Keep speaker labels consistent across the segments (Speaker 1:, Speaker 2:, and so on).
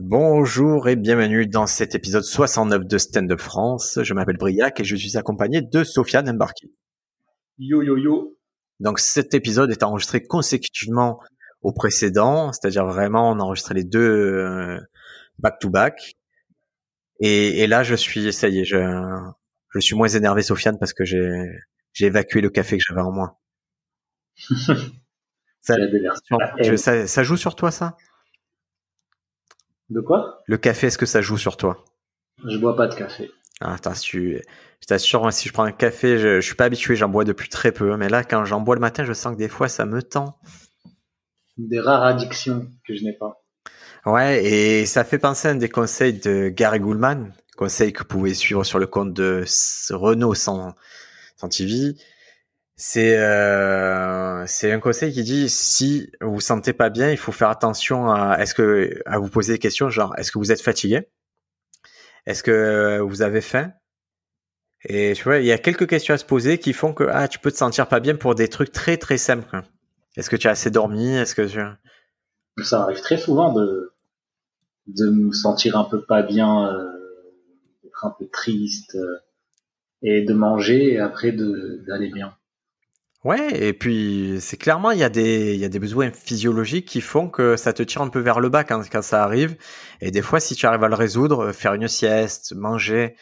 Speaker 1: Bonjour et bienvenue dans cet épisode 69 de Stand Up France. Je m'appelle Briac et je suis accompagné de Sofiane Embarki.
Speaker 2: Yo yo yo.
Speaker 1: Donc cet épisode est enregistré consécutivement au précédent, c'est-à-dire vraiment on a enregistré les deux euh, back to back. Et, et, là je suis, ça y est, je, je suis moins énervé Sofiane parce que j'ai j'ai évacué le café que j'avais en moi. ça, ça, ça joue sur toi ça?
Speaker 2: De quoi?
Speaker 1: Le café, est-ce que ça joue sur toi?
Speaker 2: Je bois pas de café.
Speaker 1: Ah, attends, si tu, je t'assure, si je prends un café, je, je suis pas habitué, j'en bois depuis très peu, mais là, quand j'en bois le matin, je sens que des fois, ça me tend.
Speaker 2: Des rares addictions que je n'ai pas.
Speaker 1: Ouais, et ça fait penser à un des conseils de Gary Goulman, conseil que vous pouvez suivre sur le compte de Renault sans, sans TV. C'est euh, c'est un conseil qui dit si vous vous sentez pas bien, il faut faire attention à est-ce que à vous poser des questions genre est-ce que vous êtes fatigué? Est-ce que vous avez faim? Et tu vois, il y a quelques questions à se poser qui font que ah, tu peux te sentir pas bien pour des trucs très très simples. Est-ce que tu as assez dormi? Est-ce que.
Speaker 2: Ça arrive très souvent de de me sentir un peu pas bien, euh, d'être un peu triste euh, et de manger et après d'aller bien.
Speaker 1: Ouais, et puis c'est clairement il y a des il y a des besoins physiologiques qui font que ça te tire un peu vers le bas quand, quand ça arrive. Et des fois, si tu arrives à le résoudre, faire une sieste, manger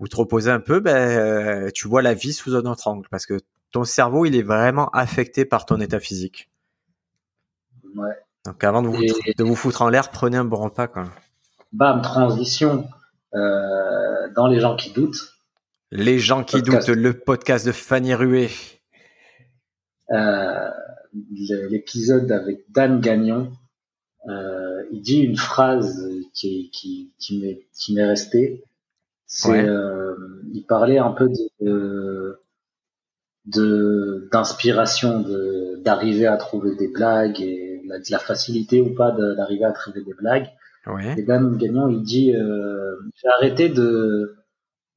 Speaker 1: ou te reposer un peu, ben euh, tu vois la vie sous un autre angle parce que ton cerveau il est vraiment affecté par ton état physique.
Speaker 2: Ouais.
Speaker 1: Donc avant de vous, de vous foutre en l'air, prenez un bon repas quoi.
Speaker 2: Bam, transition euh, dans les gens qui doutent.
Speaker 1: Les gens qui podcast. doutent, le podcast de Fanny Rué.
Speaker 2: Euh, l'épisode avec Dan Gagnon, euh, il dit une phrase qui, qui, qui m'est qui m'est restée. C'est, ouais. euh, il parlait un peu de de d'inspiration, de d'arriver à trouver des blagues et la, de la facilité ou pas d'arriver à trouver des blagues.
Speaker 1: Ouais.
Speaker 2: Et Dan Gagnon, il dit, euh, j'ai arrêté de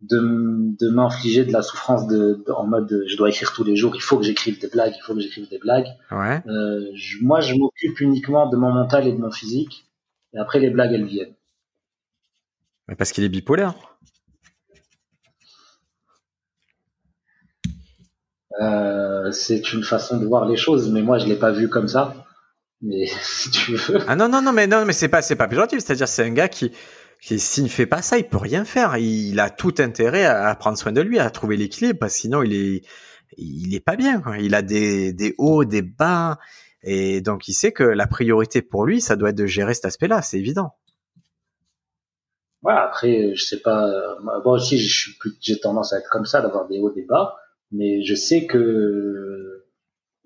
Speaker 2: de, de m'infliger de la souffrance de, de, en mode je dois écrire tous les jours, il faut que j'écrive des blagues, il faut que j'écrive des blagues.
Speaker 1: Ouais.
Speaker 2: Euh, je, moi, je m'occupe uniquement de mon mental et de mon physique, et après les blagues elles viennent.
Speaker 1: Mais parce qu'il est bipolaire.
Speaker 2: Euh, c'est une façon de voir les choses, mais moi je l'ai pas vu comme ça. Mais si tu veux.
Speaker 1: Ah non non non mais non mais c'est pas c'est pas péjoratif, c'est-à-dire c'est un gars qui s'il ne fait pas ça, il peut rien faire. Il a tout intérêt à prendre soin de lui, à trouver l'équilibre, parce que sinon il est, il est pas bien. Il a des, des hauts, des bas, et donc il sait que la priorité pour lui, ça doit être de gérer cet aspect-là. C'est évident.
Speaker 2: Ouais, après, je sais pas. Moi aussi, j'ai tendance à être comme ça, d'avoir des hauts, des bas, mais je sais que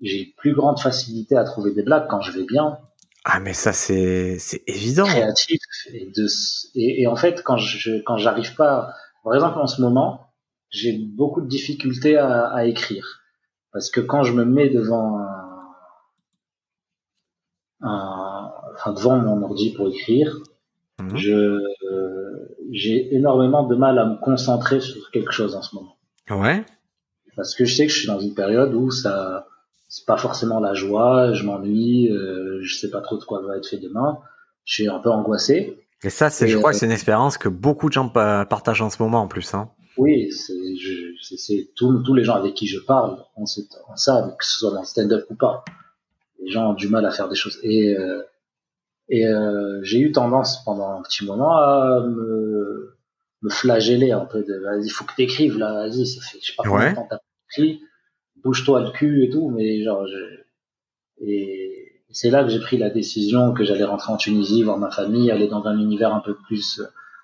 Speaker 2: j'ai plus grande facilité à trouver des blagues quand je vais bien
Speaker 1: ah mais ça c'est c'est évident.
Speaker 2: Créatif et de et, et en fait quand je quand j'arrive pas par exemple en ce moment j'ai beaucoup de difficultés à, à, écrire parce que quand je me mets devant un, un enfin devant mon ordi pour écrire mmh. je euh, j'ai énormément de mal à me concentrer sur quelque chose en ce moment.
Speaker 1: Ouais.
Speaker 2: Parce que je sais que je suis dans une période où ça c'est pas forcément la joie, je m'ennuie, euh, je sais pas trop de quoi va être fait demain, je suis un peu angoissé.
Speaker 1: Et ça, c'est, je crois que c'est une expérience que beaucoup de gens partagent en ce moment en plus. Hein.
Speaker 2: Oui, c'est, tous, les gens avec qui je parle, on, sait, on que ce soit dans le stand-up ou pas. Les gens ont du mal à faire des choses. Et, euh, et euh, j'ai eu tendance pendant un petit moment à me, me flageller un peu de vas-y, faut que t'écrives là, vas-y, ça fait je sais pas combien de temps t'as écrit bouge-toi le cul et tout, mais genre, je... et c'est là que j'ai pris la décision que j'allais rentrer en Tunisie, voir ma famille, aller dans un univers un peu plus,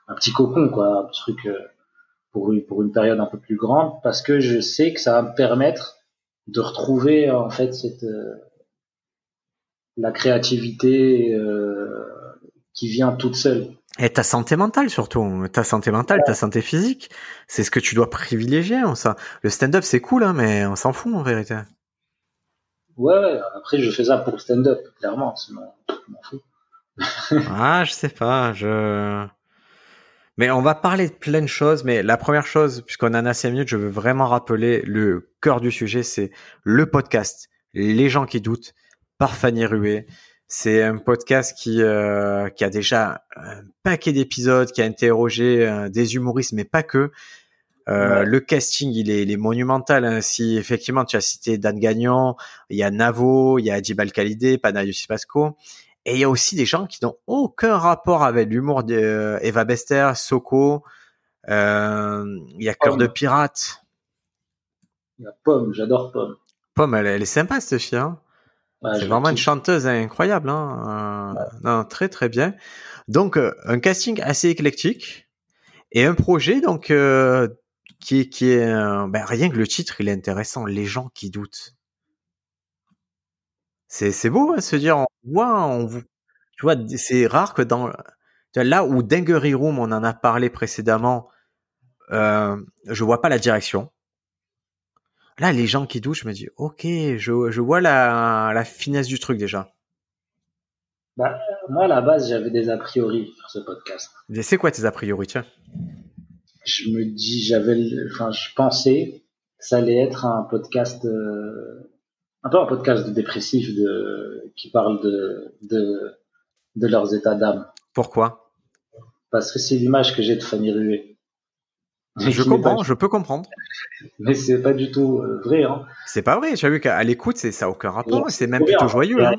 Speaker 2: un petit cocon, quoi, un truc pour une, pour une période un peu plus grande, parce que je sais que ça va me permettre de retrouver en fait cette la créativité qui vient toute seule.
Speaker 1: Et ta santé mentale surtout, ta santé mentale, ta santé physique, c'est ce que tu dois privilégier. ça. Le stand-up c'est cool, hein, mais on s'en fout en vérité.
Speaker 2: Ouais, après je fais ça pour le stand-up, clairement, sinon je m'en fous.
Speaker 1: ah, je sais pas, je. Mais on va parler de plein de choses, mais la première chose, puisqu'on en a 5 minutes, je veux vraiment rappeler le cœur du sujet, c'est le podcast. Les gens qui doutent, par Fanny Rué. C'est un podcast qui, euh, qui a déjà un paquet d'épisodes, qui a interrogé euh, des humoristes, mais pas que. Euh, le casting, il est, il est monumental. Hein. Si effectivement tu as cité Dan Gagnon, il y a Navo, il y a Adjibal Khalidé, Panayos Pasco, et il y a aussi des gens qui n'ont aucun rapport avec l'humour d'Eva Bester, Soko. il y a Cœur de Pirate.
Speaker 2: Il y a Pomme, j'adore Pomme.
Speaker 1: Pomme, elle, elle, est sympa cette fille. Hein c'est vraiment une chanteuse incroyable. Hein euh, non, très très bien. Donc euh, un casting assez éclectique et un projet donc euh, qui, qui est ben, rien que le titre il est intéressant. Les gens qui doutent. C'est c'est beau hein, se dire on voit on tu vois c'est rare que dans là où Dinguery Room on en a parlé précédemment je vois pas la direction Là, les gens qui doutent, je me dis, ok, je, je vois la, la finesse du truc déjà.
Speaker 2: Bah, moi, à la base, j'avais des a priori sur ce podcast.
Speaker 1: C'est quoi tes a priori, tiens?
Speaker 2: Je me dis, j'avais, enfin, je pensais que ça allait être un podcast, euh, un peu un podcast de dépressif, de, qui parle de, de, de leurs états d'âme.
Speaker 1: Pourquoi?
Speaker 2: Parce que c'est l'image que j'ai de Fanny
Speaker 1: Je comprends, je peux comprendre.
Speaker 2: Mais c'est pas du tout euh, vrai. Hein.
Speaker 1: C'est pas vrai. J'ai vu qu'à l'écoute, ça n'a aucun rapport. C'est même plutôt joyeux.
Speaker 2: Hein.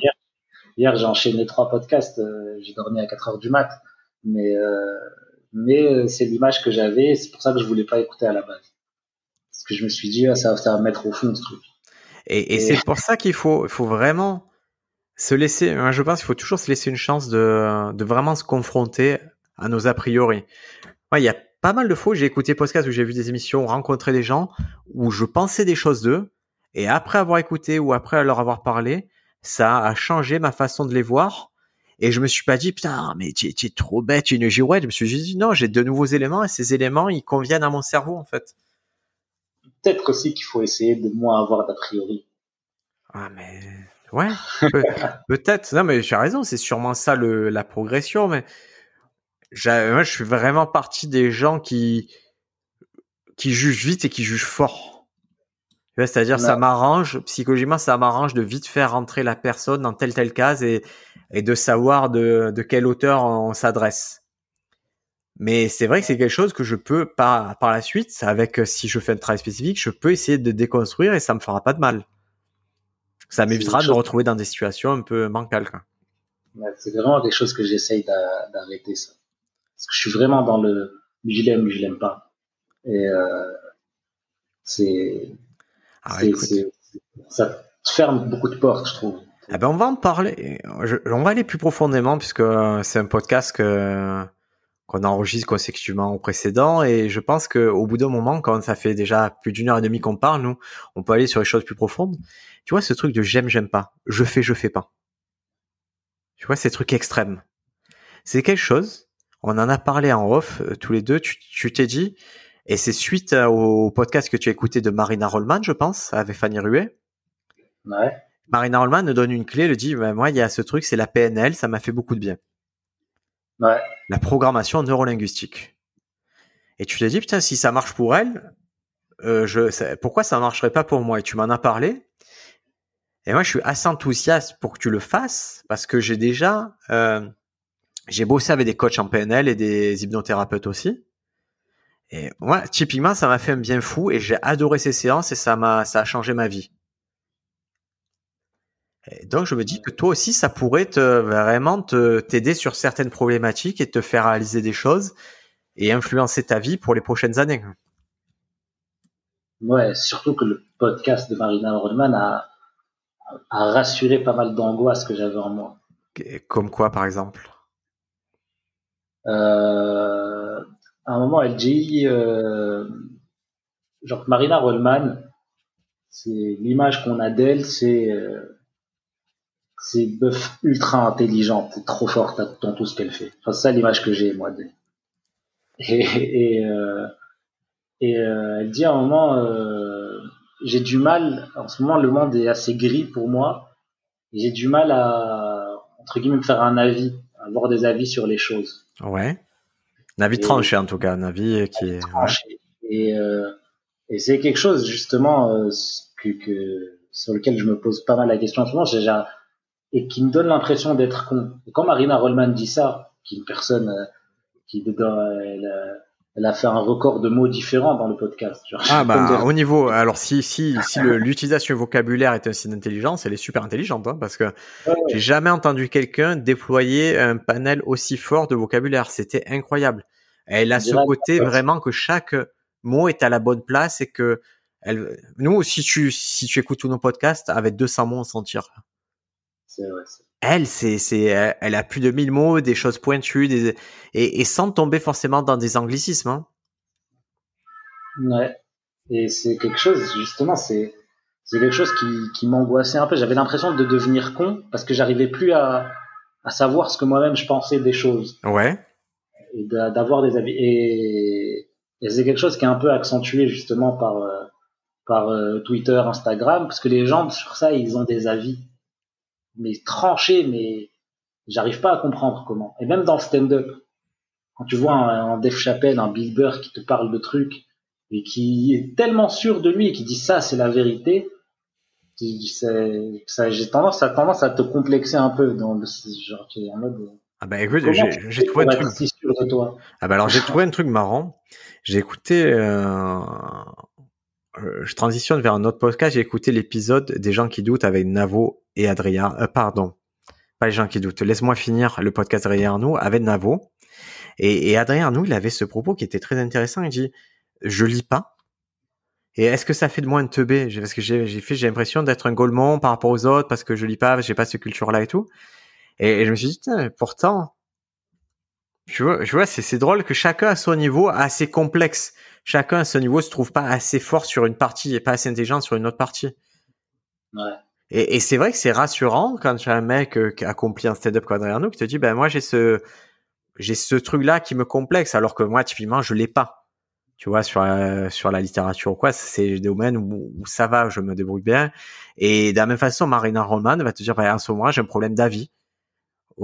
Speaker 2: Hier, j'ai enchaîné trois podcasts. Euh, j'ai dormi à 4 heures du mat. Mais, euh, mais c'est l'image que j'avais. C'est pour ça que je voulais pas écouter à la base. Parce que je me suis dit, ah, ça, va mettre au fond ce truc.
Speaker 1: Et, c'est pour ça qu'il faut, faut vraiment se laisser. Je pense qu'il faut toujours se laisser une chance de, de vraiment se confronter à nos a priori. Il y a pas mal de fois, j'ai écouté podcast où j'ai vu des émissions, rencontré des gens où je pensais des choses d'eux, et après avoir écouté ou après leur avoir parlé, ça a changé ma façon de les voir. Et je me suis pas dit, putain, mais tu es, trop bête, tu es une girouette. Je me suis dit, non, j'ai de nouveaux éléments et ces éléments, ils conviennent à mon cerveau, en fait.
Speaker 2: Peut-être aussi qu'il faut essayer de moins avoir d'a priori.
Speaker 1: Ah, mais, ouais, peut-être. non, mais tu as raison, c'est sûrement ça le, la progression, mais moi, je suis vraiment partie des gens qui qui jugent vite et qui jugent fort. C'est-à-dire, ça m'arrange, psychologiquement, ça m'arrange de vite faire rentrer la personne dans telle telle case et, et de savoir de, de quelle hauteur on s'adresse. Mais c'est vrai que c'est quelque chose que je peux par, par la suite, avec si je fais un travail spécifique, je peux essayer de déconstruire et ça me fera pas de mal. Ça m'évitera de me retrouver dans des situations un peu bancales.
Speaker 2: c'est vraiment des choses que j'essaye d'arrêter ça. Parce que je suis vraiment dans le je l'aime, je l'aime pas. Et euh, c'est, ah, ça ferme beaucoup de portes, je trouve.
Speaker 1: Eh ben on va en parler. on va aller plus profondément puisque c'est un podcast que qu'on enregistre consécutivement au précédent et je pense que au bout d'un moment, quand ça fait déjà plus d'une heure et demie qu'on parle, nous, on peut aller sur les choses plus profondes. Tu vois ce truc de j'aime, j'aime pas, je fais, je fais pas. Tu vois ces trucs extrêmes. C'est quelque chose on en a parlé en off euh, tous les deux. Tu t'es dit, et c'est suite euh, au podcast que tu as écouté de Marina Rollman, je pense, avec Fanny Ruet.
Speaker 2: Ouais.
Speaker 1: Marina Rollman nous donne une clé, elle dit, bah, moi, il y a ce truc, c'est la PNL, ça m'a fait beaucoup de bien.
Speaker 2: Ouais.
Speaker 1: La programmation neurolinguistique. Et tu t'es dit, putain, si ça marche pour elle, euh, je, pourquoi ça marcherait pas pour moi? Et tu m'en as parlé. Et moi, je suis assez enthousiaste pour que tu le fasses parce que j'ai déjà euh, j'ai bossé avec des coachs en PNL et des hypnothérapeutes aussi. Et moi, typiquement, ça m'a fait un bien fou et j'ai adoré ces séances et ça m'a, ça a changé ma vie. Et donc, je me dis que toi aussi, ça pourrait te, vraiment te, t'aider sur certaines problématiques et te faire réaliser des choses et influencer ta vie pour les prochaines années.
Speaker 2: Ouais, surtout que le podcast de Marina Rollman a, a rassuré pas mal d'angoisse que j'avais en moi.
Speaker 1: Comme quoi, par exemple?
Speaker 2: À un moment, elle dit, euh, genre Marina Rollman, c'est l'image qu'on a d'elle, c'est euh, c'est bœuf ultra intelligente, trop forte dans tout ce qu'elle fait. Enfin, c'est ça l'image que j'ai, moi, d'elle. Et, et, euh, et euh, elle dit à un moment, euh, j'ai du mal, en ce moment, le monde est assez gris pour moi, j'ai du mal à, entre guillemets, me faire un avis, avoir des avis sur les choses.
Speaker 1: Ouais. Un avis tranché, en tout cas, un avis qui est...
Speaker 2: Tranché. Et, euh, et c'est quelque chose, justement, euh, que, que, sur lequel je me pose pas mal la question en ce moment, déjà et qui me donne l'impression d'être con. Et quand Marina Rollman dit ça, qui est une personne euh, qui elle, elle, a fait un record de mots différents dans le podcast.
Speaker 1: ah bah au niveau, alors si si si l'utilisation vocabulaire est un signe d'intelligence, elle est super intelligente hein, parce que j'ai jamais entendu quelqu'un déployer un panel aussi fort de vocabulaire. C'était incroyable. Elle a ce côté vraiment que chaque mot est à la bonne place et que elle, nous, si tu, si tu écoutes tous nos podcasts, avec 200 mots, on s'en tire. Elle, c'est, c'est, elle a plus de 1000 mots, des choses pointues, des, et, et sans tomber forcément dans des anglicismes. Hein.
Speaker 2: Ouais. Et c'est quelque chose, justement, c'est, c'est quelque chose qui, qui m'angoissait un peu. J'avais l'impression de devenir con parce que j'arrivais plus à, à savoir ce que moi-même je pensais des choses.
Speaker 1: Ouais.
Speaker 2: Et d'avoir des avis. Et, et c'est quelque chose qui est un peu accentué justement par, euh, par euh, Twitter, Instagram, parce que les gens sur ça, ils ont des avis mais tranché, mais j'arrive pas à comprendre comment. Et même dans le stand-up, quand tu vois un, Def Chappelle, un Bill Burr qui te parle de trucs et qui est tellement sûr de lui et qui dit ça, c'est la vérité, j'ai tendance, a tendance à te complexer un peu dans le genre, en mode.
Speaker 1: Ah bah écoute, j'ai trouvé un truc. Si sûr de toi? Ah bah alors j'ai trouvé un truc marrant. J'ai écouté, euh, je transitionne vers un autre podcast. J'ai écouté l'épisode des gens qui doutent avec Navo et Adrien. Euh, pardon, pas les gens qui doutent. Laisse-moi finir le podcast d'Adrien Arnaud avec Navo. Et, et Adrien Arnaud, il avait ce propos qui était très intéressant. Il dit, je lis pas. Et est-ce que ça fait de moi un teubé? Parce que j'ai j'ai l'impression d'être un golemon par rapport aux autres parce que je lis pas, j'ai pas cette culture-là et tout. Et, je me suis dit, pourtant, je vois, je vois c'est drôle que chacun à son niveau assez complexe chacun à ce niveau se trouve pas assez fort sur une partie et pas assez intelligent sur une autre partie.
Speaker 2: Ouais.
Speaker 1: Et, et c'est vrai que c'est rassurant quand tu as un mec euh, qui a accompli un stand-up quadriano qui te dit ben moi j'ai ce j'ai ce truc là qui me complexe alors que moi typiquement je l'ai pas. Tu vois sur la, sur la littérature ou quoi, c'est des domaines où, où, ça va, je me débrouille bien. Et de la même façon, Marina Roman va te dire ben en ce moment j'ai un problème d'avis.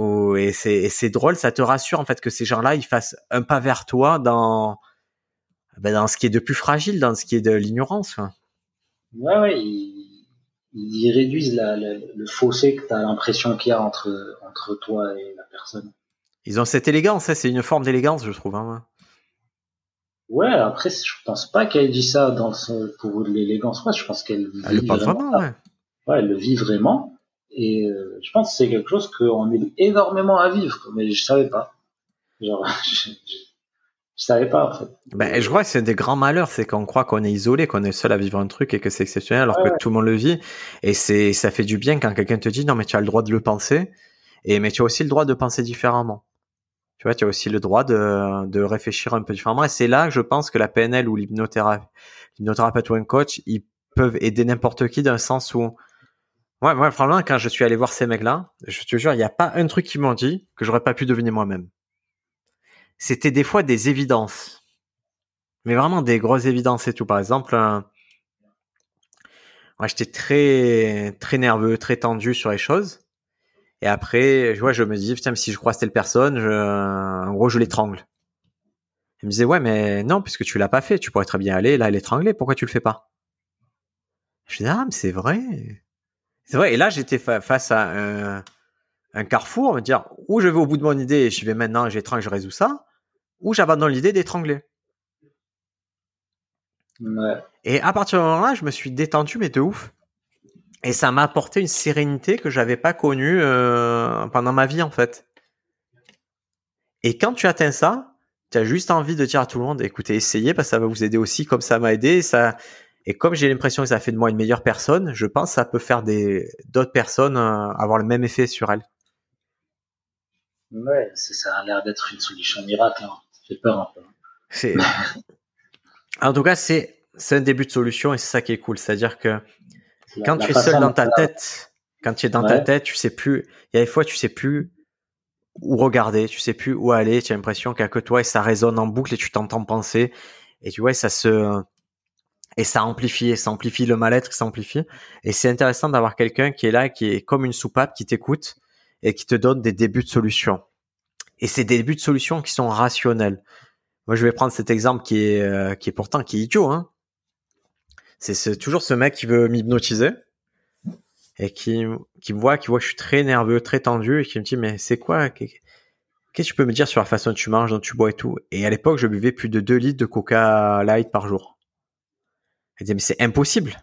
Speaker 1: Oh, et c'est drôle, ça te rassure en fait que ces gens-là ils fassent un pas vers toi dans ben, dans ce qui est de plus fragile, dans ce qui est de l'ignorance.
Speaker 2: Ouais, ouais, ils, ils réduisent la, le fossé que tu as l'impression qu'il y a entre, entre toi et la personne.
Speaker 1: Ils ont cette élégance, hein, c'est une forme d'élégance, je trouve. Hein.
Speaker 2: Ouais, après, je pense pas qu'elle dit ça dans pour l'élégance. Ouais, je pense qu'elle
Speaker 1: elle le vraiment. ouais.
Speaker 2: ouais. elle le vit vraiment. Et euh, je pense que c'est quelque chose qu'on est énormément à vivre, mais je savais pas. Genre, Je savais pas, en fait.
Speaker 1: Ben, je crois que c'est des grands malheurs, c'est qu'on croit qu'on est isolé, qu'on est seul à vivre un truc et que c'est exceptionnel alors que tout le monde le vit. Et c'est, ça fait du bien quand quelqu'un te dit non, mais tu as le droit de le penser. Et, mais tu as aussi le droit de penser différemment. Tu vois, tu as aussi le droit de, de réfléchir un peu différemment. Et c'est là que je pense que la PNL ou l'hypnothérapeute ou un coach, ils peuvent aider n'importe qui dans le sens où, ouais, moi, franchement, quand je suis allé voir ces mecs-là, je te jure, il n'y a pas un truc qu'ils m'ont dit que j'aurais pas pu deviner moi-même c'était des fois des évidences. Mais vraiment des grosses évidences et tout. Par exemple, euh, j'étais très, très nerveux, très tendu sur les choses. Et après, je vois, je me dis, putain, si je croise telle personne, je, en gros, je l'étrangle. Il me disait, ouais, mais non, puisque tu l'as pas fait, tu pourrais très bien aller là l'étrangler, pourquoi tu le fais pas? Je dis, ah, mais c'est vrai. C'est vrai. Et là, j'étais face à un, un carrefour, me dire, où je vais au bout de mon idée et je vais maintenant, j'étrangle, je résous ça ou j'abandonne l'idée d'étrangler. Et à partir de moment-là, je me suis détendu, mais de ouf. Et ça m'a apporté une sérénité que j'avais pas connue euh, pendant ma vie, en fait. Et quand tu atteins ça, tu as juste envie de dire à tout le monde, écoutez, essayez, parce que ça va vous aider aussi, comme ça m'a aidé. Et, ça... et comme j'ai l'impression que ça fait de moi une meilleure personne, je pense que ça peut faire des d'autres personnes euh, avoir le même effet sur elles.
Speaker 2: Ouais, ça a l'air d'être une solution miracle. Hein peur
Speaker 1: en tout cas, c'est un début de solution et c'est ça qui est cool. C'est-à-dire que quand tu es seul dans ta tête, Quand tu es dans ta tête, tu sais plus. Il y a des fois, tu sais plus où regarder, tu sais plus où aller. Tu as l'impression qu'il n'y a que toi et ça résonne en boucle et tu t'entends penser. Et tu vois, ça se et ça amplifie, ça amplifie le mal-être, ça amplifie. Et c'est intéressant d'avoir quelqu'un qui est là, qui est comme une soupape, qui t'écoute et qui te donne des débuts de solutions. Et ces débuts de solutions qui sont rationnels. Moi, je vais prendre cet exemple qui est, euh, qui est pourtant qui est idiot. Hein. C'est toujours ce mec qui veut m'hypnotiser et qui, qui me voit, qui voit que je suis très nerveux, très tendu et qui me dit mais c'est quoi Qu'est-ce que tu peux me dire sur la façon dont tu manges, dont tu bois et tout? Et à l'époque, je buvais plus de 2 litres de Coca Light par jour. Elle dit mais c'est impossible.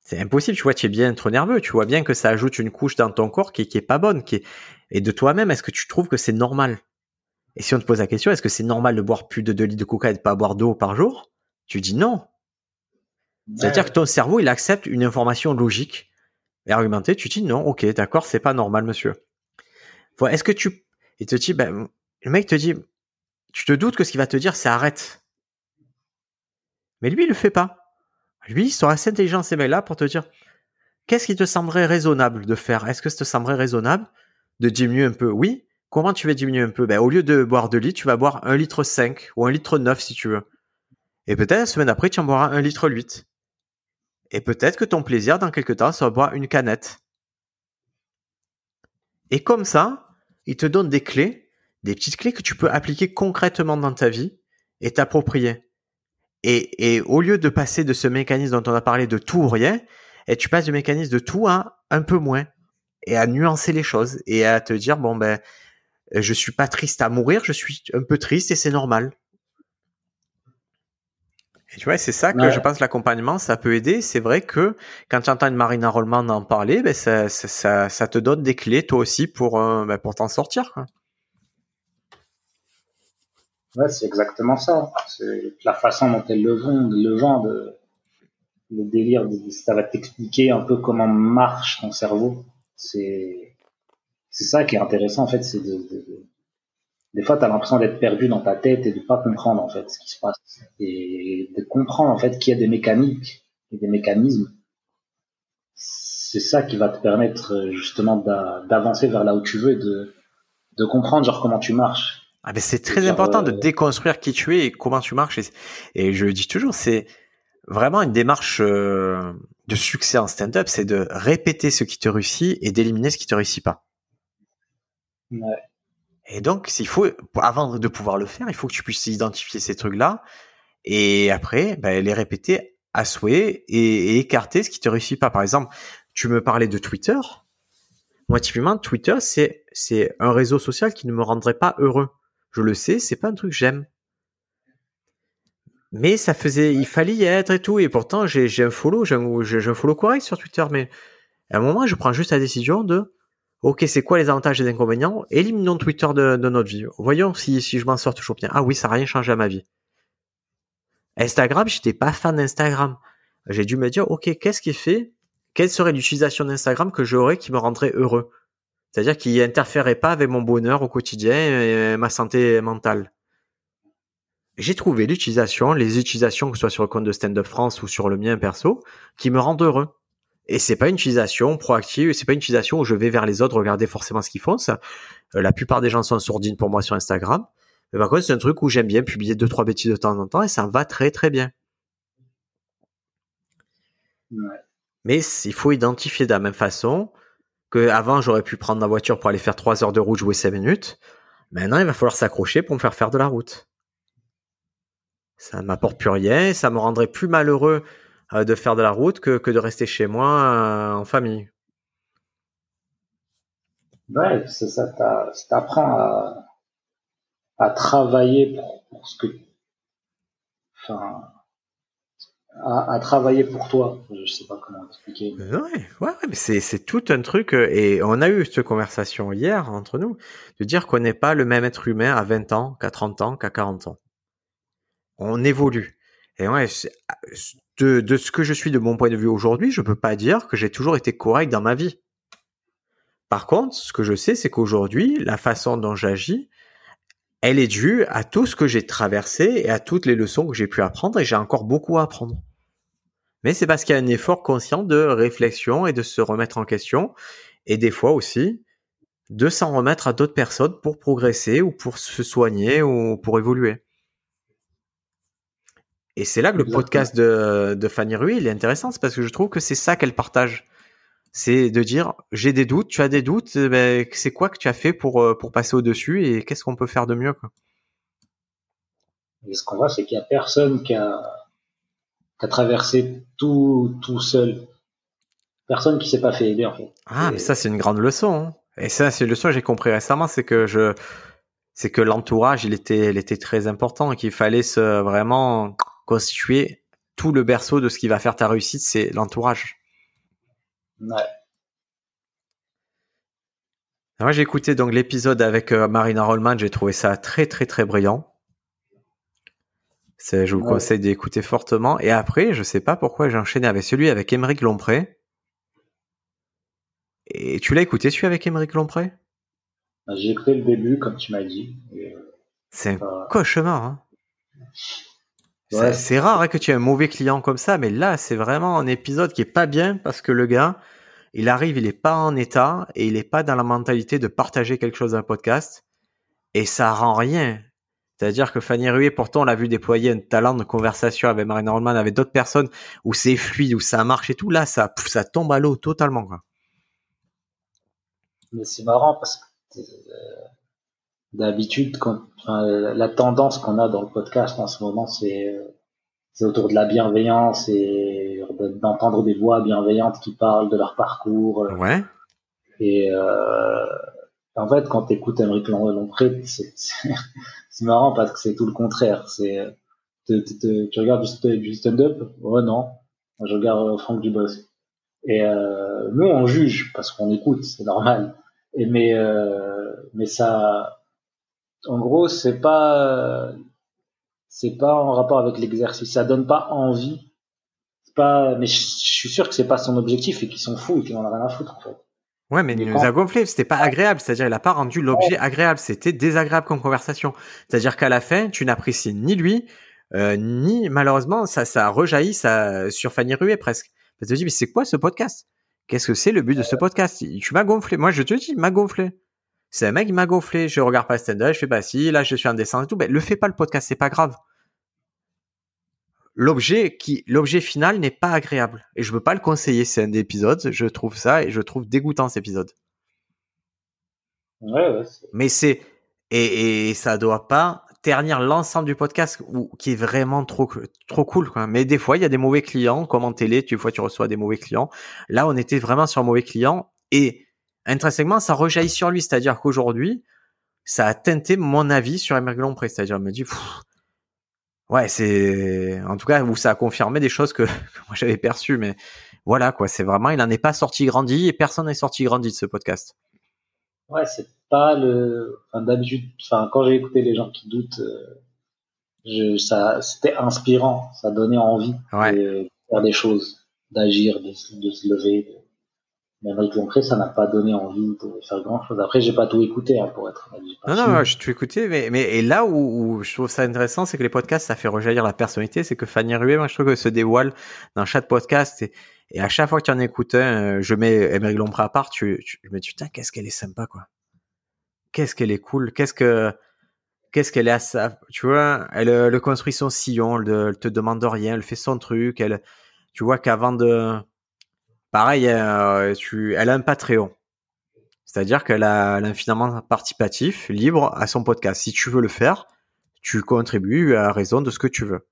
Speaker 1: C'est impossible, tu vois, tu es bien trop nerveux, tu vois bien que ça ajoute une couche dans ton corps qui, qui est pas bonne, qui est... et de toi-même, est-ce que tu trouves que c'est normal? Et si on te pose la question, est-ce que c'est normal de boire plus de 2 litres de coca et de pas boire d'eau par jour? Tu dis non. C'est-à-dire que ton cerveau, il accepte une information logique et argumentée, tu dis non, ok, d'accord, c'est pas normal, monsieur. Voilà, est-ce que tu... Il te dit, ben, le mec te dit, tu te doutes que ce qu'il va te dire, c'est arrête. Mais lui, il le fait pas. Lui, ils sont assez intelligents, ces mecs-là, pour te dire qu'est-ce qui te semblerait raisonnable de faire? Est-ce que ça te semblerait raisonnable de diminuer un peu? Oui. Comment tu vas diminuer un peu? Ben, Au lieu de boire 2 litres, tu vas boire 1 litre 5 ou 1 litre 9 si tu veux. Et peut-être la semaine après, tu en boiras 1 litre 8. Et peut-être que ton plaisir, dans quelques temps, va boire une canette. Et comme ça, il te donne des clés, des petites clés que tu peux appliquer concrètement dans ta vie et t'approprier. Et, au lieu de passer de ce mécanisme dont on a parlé de tout ou rien, et tu passes du mécanisme de tout à un peu moins et à nuancer les choses et à te dire bon ben je suis pas triste à mourir, je suis un peu triste et c'est normal. Et tu vois, c'est ça que je pense l'accompagnement, ça peut aider. C'est vrai que quand tu entends une Marina Rollman en parler, ben ça, ça, ça, te donne des clés toi aussi pour, euh, ben, pour t'en sortir. Quoi.
Speaker 2: Ouais, c'est exactement ça. C'est la façon dont elles le vendent, le vend, le délire, ça va t'expliquer un peu comment marche ton cerveau. C'est, ça qui est intéressant en fait, des fois, tu as l'impression d'être perdu dans ta tête et de pas comprendre en fait ce qui se passe et de comprendre en fait qu'il y a des mécaniques et des mécanismes. C'est ça qui va te permettre justement d'avancer vers là où tu veux et de, de comprendre genre comment tu marches
Speaker 1: ah ben c'est très important de déconstruire qui tu es et comment tu marches. Et, je le dis toujours, c'est vraiment une démarche euh, de succès en stand-up, c'est de répéter ce qui te réussit et d'éliminer ce qui te réussit pas. Ouais. Et donc, s'il faut, avant de pouvoir le faire, il faut que tu puisses identifier ces trucs-là et après, ben, les répéter à souhait et, et, écarter ce qui te réussit pas. Par exemple, tu me parlais de Twitter. Moi, typiquement, Twitter, c'est, c'est un réseau social qui ne me rendrait pas heureux. Je le sais, c'est pas un truc que j'aime. Mais ça faisait, il fallait y être et tout. Et pourtant, j'ai un follow, j'ai un, follow correct sur Twitter. Mais à un moment, je prends juste la décision de, ok, c'est quoi les avantages et les inconvénients? Éliminons Twitter de, notre vie. Voyons si, je m'en sors toujours bien. Ah oui, ça n'a rien changé à ma vie. Instagram, j'étais pas fan d'Instagram. J'ai dû me dire, ok, qu'est-ce qui fait Quelle serait l'utilisation d'Instagram que j'aurais qui me rendrait heureux? C'est-à-dire qu'il interférait pas avec mon bonheur au quotidien et ma santé mentale. J'ai trouvé l'utilisation, les utilisations, que ce soit sur le compte de Stand Up France ou sur le mien perso, qui me rendent heureux. Et c'est pas une utilisation proactive, c'est pas une utilisation où je vais vers les autres regarder forcément ce qu'ils font. Ça, euh, la plupart des gens sont sourdines pour moi sur Instagram. Mais par contre, c'est un truc où j'aime bien publier deux trois bêtises de temps en temps et ça va très très bien. Mais il faut identifier de la même façon que avant j'aurais pu prendre ma voiture pour aller faire 3 heures de route, jouer 5 minutes. Maintenant, il va falloir s'accrocher pour me faire faire de la route. Ça m'apporte plus rien, ça me rendrait plus malheureux euh, de faire de la route que, de rester chez moi euh, en famille.
Speaker 2: Ouais, c'est ça, t'apprends à, à travailler pour, ce que, à, travailler pour toi. Je sais pas comment expliquer.
Speaker 1: Mais... Ouais, ouais, mais c'est, tout un truc. Euh, et on a eu cette conversation hier entre nous, de dire qu'on n'est pas le même être humain à 20 ans, qu'à 30 ans, qu'à 40 ans. On évolue. Et ouais, de, de ce que je suis de mon point de vue aujourd'hui, je peux pas dire que j'ai toujours été correct dans ma vie. Par contre, ce que je sais, c'est qu'aujourd'hui, la façon dont j'agis, elle est due à tout ce que j'ai traversé et à toutes les leçons que j'ai pu apprendre et j'ai encore beaucoup à apprendre. Mais c'est parce qu'il y a un effort conscient de réflexion et de se remettre en question. Et des fois aussi, de s'en remettre à d'autres personnes pour progresser ou pour se soigner ou pour évoluer. Et c'est là que le podcast de, de Fanny Rui, il est intéressant, c'est parce que je trouve que c'est ça qu'elle partage. C'est de dire, j'ai des doutes, tu as des doutes, eh ben, c'est quoi que tu as fait pour, euh, pour passer au-dessus et qu'est-ce qu'on peut faire de mieux quoi?
Speaker 2: Et ce qu'on voit, c'est qu'il n'y a personne qui a, qui a traversé tout, tout seul. Personne qui s'est pas fait aider, en fait.
Speaker 1: Ah, mais ça, c'est une grande leçon. Hein. Et ça, c'est une leçon que j'ai compris récemment, c'est que je, c'est que l'entourage, il était, il était très important et qu'il fallait se vraiment constituer tout le berceau de ce qui va faire ta réussite, c'est l'entourage.
Speaker 2: Ouais.
Speaker 1: Moi, j'ai écouté donc l'épisode avec euh, Marina Rollman, j'ai trouvé ça très très très brillant. Je vous conseille d'écouter fortement. Et après, je sais pas pourquoi j'ai enchaîné avec celui avec Émeric Lompré. Et tu l'as écouté celui avec Émeric Lompré?
Speaker 2: Bah, J'ai écouté le début, comme tu m'as dit.
Speaker 1: Euh, c'est un cauchemar. Hein. C'est rare hein, que tu aies un mauvais client comme ça, mais là, c'est vraiment un épisode qui est pas bien parce que le gars, il arrive, il est pas en état et il est pas dans la mentalité de partager quelque chose un podcast et ça rend rien. C'est-à-dire que Fanny Rué, pourtant, on l'a vu déployer un talent de conversation avec Marina Rollman, avec d'autres personnes où c'est fluide, où ça marche et tout. Là, ça, ça tombe à l'eau totalement, quoi.
Speaker 2: Mais c'est marrant parce que euh, d'habitude, la tendance qu'on a dans le podcast en ce moment, c'est euh, c'est autour de la bienveillance et d'entendre des voix bienveillantes qui parlent de leur parcours.
Speaker 1: Euh. Ouais.
Speaker 2: Et euh, en fait, quand tu écoutes Émeric Lompré, c'est marrant parce que c'est tout le contraire. C'est tu regardes du, stand-up Ouais, non. Je regarde Franck Dubosc. Et euh, nous, on juge parce qu'on écoute, c'est normal. Et mais euh, mais ça, en gros, c'est pas c'est pas en rapport avec l'exercice. Ça donne pas envie. Pas, mais je, suis sûr que c'est pas son objectif et qu'ils sont fous et qu'ils n'en ont rien à foutre en fait.
Speaker 1: Ouais, mais, il nous a gonflé. C'était pas agréable. C'est-à-dire, il a pas rendu l'objet agréable. C'était désagréable comme conversation. C'est-à-dire qu'à la fin, tu n'apprécies ni lui, euh, ni malheureusement, ça, ça rejaillit ça, sur Fanny Ruet presque. Tu te dis, mais c'est quoi ce podcast? Qu'est-ce que c'est le but de ce podcast? Tu m'as gonflé. Moi, je te dis, il m'a gonflé. C'est un mec qui m'a gonflé. Je regarde pas stand-up, je fais pas si, là, je suis en descente et tout. Ben, le fais pas le podcast, c'est pas grave. L'objet qui, l'objet final n'est pas agréable. Et je veux pas le conseiller. C'est un épisode. Je trouve ça et je trouve dégoûtant cet épisode.
Speaker 2: Ouais, ouais.
Speaker 1: Mais c'est, et, et ça doit pas ternir l'ensemble du podcast ou qui est vraiment trop trop cool quoi. Mais des fois il y a des mauvais clients comme en télé, tu fois tu reçois des mauvais clients. Là on était vraiment sur un mauvais client et intrinsèquement, ça rejaillit sur lui. C'est-à-dire qu'aujourd'hui, ça a teinté mon avis sur Émeric Lompré. C'est-à-dire, je me dis, ouais, c'est, en tout cas, où ça a confirmé des choses que, moi j'avais perçues, mais voilà, quoi. C'est vraiment, il n'en est pas sorti grandi et personne n'est sorti grandi de ce podcast.
Speaker 2: Ouais, c'est pas le, enfin, d'habitude, enfin, quand j'ai écouté les gens qui doutent, euh, je, ça, c'était inspirant. Ça donnait envie de faire des choses, d'agir, de, de se lever, mais avec l'entrée, ça n'a pas donné envie de faire grand chose. Après, j'ai pas tout écouté, hein, pour être
Speaker 1: Non, non, non, j'ai tout écouté, mais, mais, et là où, je trouve ça intéressant, c'est que les podcasts, ça fait rejaillir la personnalité, c'est que Fanny Rué, moi, je trouve que se dévoile dans chaque podcast et, et à chaque fois que tu en écoutes un, euh, je mets Emery Lompré à part, tu, tu, je me dis, putain, qu'est-ce qu'elle est sympa, quoi. Qu'est-ce qu'elle est cool, qu'est-ce que, qu'est-ce qu'elle est à ça, tu vois, elle, elle euh, construit son sillon, elle, elle te demande rien, elle fait son truc, elle, tu vois qu'avant de, Pareil, euh, tu, elle a un Patreon. C'est-à-dire qu'elle a, un financement participatif libre à son podcast. Si tu veux le faire, tu contribues à raison de ce que tu veux.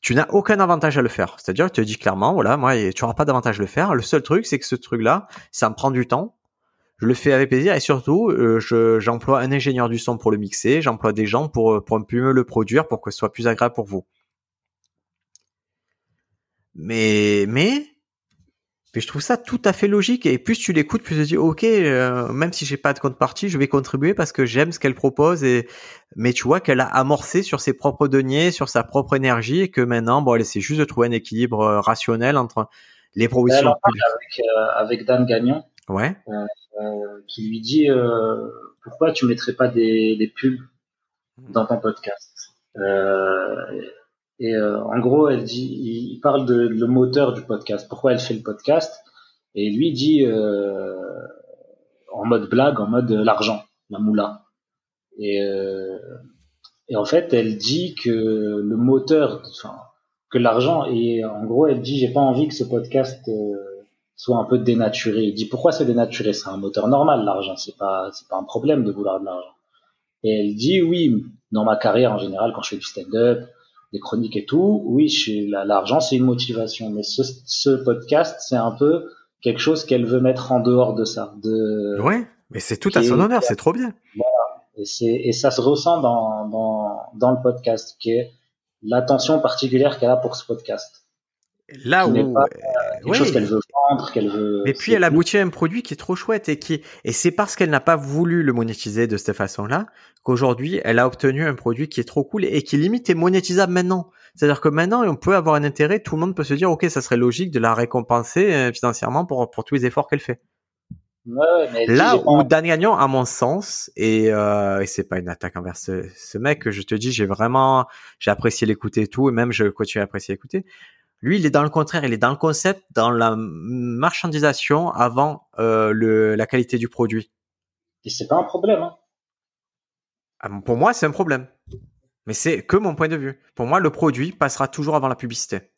Speaker 1: Tu n'as aucun avantage à le faire. C'est-à-dire, je te dis clairement, voilà, moi, tu n'auras pas d'avantage à le faire. Le seul truc, c'est que ce truc-là, ça me prend du temps. Je le fais avec plaisir et surtout, euh, j'emploie un ingénieur du son pour le mixer, j'emploie des gens pour, pour mieux le produire, pour que ce soit plus agréable pour vous. Mais, mais, mais je trouve ça tout à fait logique. Et plus tu l'écoutes, plus tu te dis, ok, euh, même si j'ai pas de compte partie, je vais contribuer parce que j'aime ce qu'elle propose. Et mais tu vois qu'elle a amorcé sur ses propres deniers, sur sa propre énergie, et que maintenant, bon, elle essaie juste de trouver un équilibre euh, rationnel entre les propositions.
Speaker 2: avec, euh, avec Dan Gagnon,
Speaker 1: ouais,
Speaker 2: qui lui dit pourquoi tu mettrais pas des, des pubs dans ton podcast? Et euh, en gros, elle dit, il parle de le moteur du podcast. Pourquoi elle fait le podcast Et lui dit euh, en mode blague, en mode l'argent, la moula. Et, euh, en fait, elle dit que le moteur, enfin, que l'argent. Et en gros, elle dit, j'ai pas envie que ce podcast euh, soit un peu dénaturé. Il dit pourquoi c'est dénaturé? C'est un moteur normal, l'argent. C'est pas, c'est pas un problème de vouloir de l'argent. Et elle dit oui, dans ma carrière en général, quand je fais du stand-up, des chroniques et tout, oui, l'argent c'est une motivation. Mais ce, ce podcast, c'est un peu quelque chose qu'elle veut mettre en dehors de ça. De,
Speaker 1: ouais, mais c'est tout à son honneur, c'est trop bien.
Speaker 2: Voilà. Et, c'est, et ça se ressent dans, dans, dans le podcast, qui est l'attention particulière qu'elle a pour ce podcast.
Speaker 1: Là où pas,
Speaker 2: quelque chose qu'elle veut vendre, qu'elle veut.
Speaker 1: Et puis elle aboutit à un produit qui est trop chouette et qui et c'est parce qu'elle n'a pas voulu le monétiser de cette façon-là qu'aujourd'hui elle a obtenu un produit qui est trop cool et qui limite est monétisable maintenant. C'est-à-dire que maintenant on peut avoir un intérêt, tout le monde peut se dire ok ça serait logique de la récompenser euh, financièrement pour pour tous les efforts qu'elle fait.
Speaker 2: Ouais,
Speaker 1: Là où Dan Gagnon, à mon sens, et, euh, et c'est pas une attaque envers ce, ce mec, je te dis, j'ai vraiment, j'ai apprécié l'écouter et tout, et même je continue à apprécier l'écouter. Lui, il est dans le contraire, il est dans le concept, dans la marchandisation avant euh, le, la qualité du produit.
Speaker 2: Et c'est pas un problème. Hein.
Speaker 1: Ah, pour moi, c'est un problème. Mais c'est que mon point de vue. Pour moi, le produit passera toujours avant la publicité.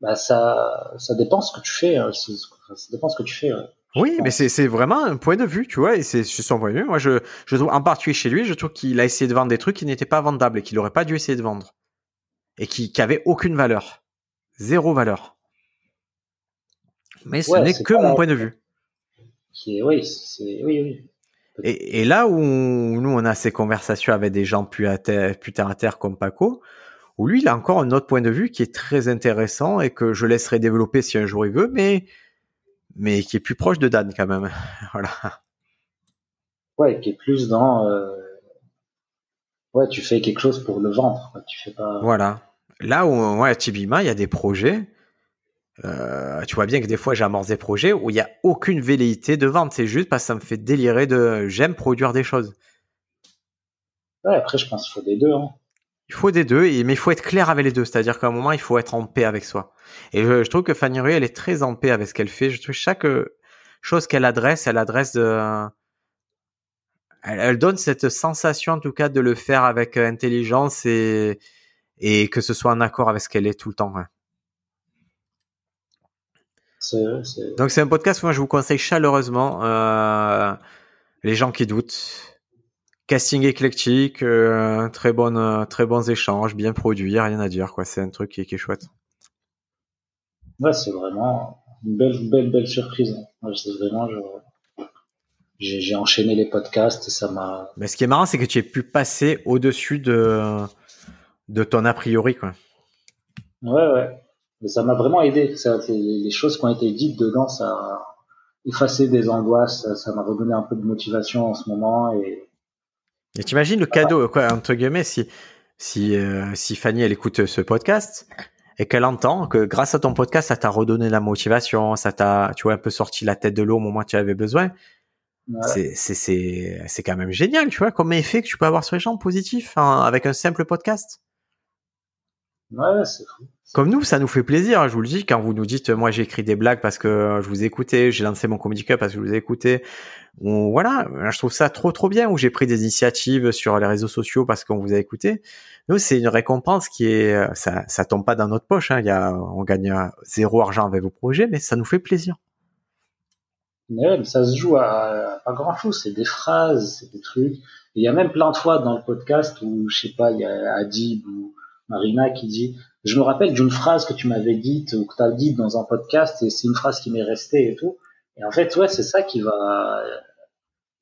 Speaker 2: Bah ça, ça dépend ce que tu fais. Hein. Ça dépend ce que tu fais.
Speaker 1: Oui, mais c'est vraiment un point de vue, tu vois, et c'est son point de vue. Moi, je, je trouve, en particulier chez lui, je trouve qu'il a essayé de vendre des trucs qui n'étaient pas vendables et qu'il n'aurait pas dû essayer de vendre et qui, qui avait aucune valeur. Zéro valeur. Mais ce n'est que mon point de vue.
Speaker 2: oui, oui, oui.
Speaker 1: Et, et, là où nous, on a ces conversations avec des gens plus, à terre, plus terre à terre comme Paco, où lui, il a encore un autre point de vue qui est très intéressant et que je laisserai développer si un jour il veut, mais, mais qui est plus proche de Dan quand même. voilà.
Speaker 2: Ouais, qui est plus dans. Euh... Ouais, tu fais quelque chose pour le vendre. Tu fais pas.
Speaker 1: Voilà. Là où, ouais, Tibima, il y a des projets. Euh, tu vois bien que des fois j'amorce des projets où il n'y a aucune velléité de vente. C'est juste parce que ça me fait délirer de. J'aime produire des choses.
Speaker 2: Ouais, après, je pense qu'il faut des deux. Hein.
Speaker 1: Il faut des deux, mais il faut être clair avec les deux. C'est-à-dire qu'à un moment, il faut être en paix avec soi. Et je, je trouve que Fanny Rue, elle est très en paix avec ce qu'elle fait. Je trouve chaque chose qu'elle adresse, elle adresse de. Elle, elle, donne cette sensation, en tout cas, de le faire avec intelligence et, et que ce soit en accord avec ce qu'elle est tout le temps.
Speaker 2: C'est...
Speaker 1: Donc c'est un podcast que moi je vous conseille chaleureusement. Euh, les gens qui doutent. Casting éclectique, euh, très bonne, très bons échanges, bien produits, rien à dire quoi. C'est un truc qui, qui est chouette.
Speaker 2: Ouais, c'est vraiment une belle, belle, belle surprise. Moi, c'est vraiment, j'ai, j'ai enchaîné les podcasts et ça m'a.
Speaker 1: Mais ce qui est marrant, c'est que tu aies pu passer au-dessus de de ton a priori quoi.
Speaker 2: Ouais, ouais. Mais ça m'a vraiment aidé. Ça, les choses qui ont été dites dedans, ça a effacé des angoisses. Ça m'a redonné un peu de motivation en ce moment et
Speaker 1: et t'imagines le cadeau, quoi, entre guillemets, si, si, euh, si Fanny, elle écoute ce podcast et qu'elle entend que grâce à ton podcast, ça t'a redonné la motivation, ça t'a, tu vois, un peu sorti la tête de l'eau au moment où tu avais besoin. Ouais. C'est, quand même génial, tu vois, comme effet que tu peux avoir sur les gens positif hein, avec un simple podcast.
Speaker 2: Ouais, c'est fou.
Speaker 1: Comme nous, ça nous fait plaisir, je vous le dis, quand vous nous dites, moi j'ai écrit des blagues parce que je vous ai écouté, j'ai lancé mon comedy club parce que je vous ai écouté. Ou, voilà, je trouve ça trop trop bien, où j'ai pris des initiatives sur les réseaux sociaux parce qu'on vous a écouté. Nous, c'est une récompense qui est, ça, ça tombe pas dans notre poche, hein. Il y a, on gagne zéro argent avec vos projets, mais ça nous fait plaisir.
Speaker 2: Mais ça se joue à pas grand chose, c'est des phrases, c'est des trucs. Il y a même plein de fois dans le podcast où, je sais pas, il y a Adib ou Marina qui dit je me rappelle d'une phrase que tu m'avais dite ou que tu as dite dans un podcast et c'est une phrase qui m'est restée et tout. Et en fait, ouais, c'est ça qui va,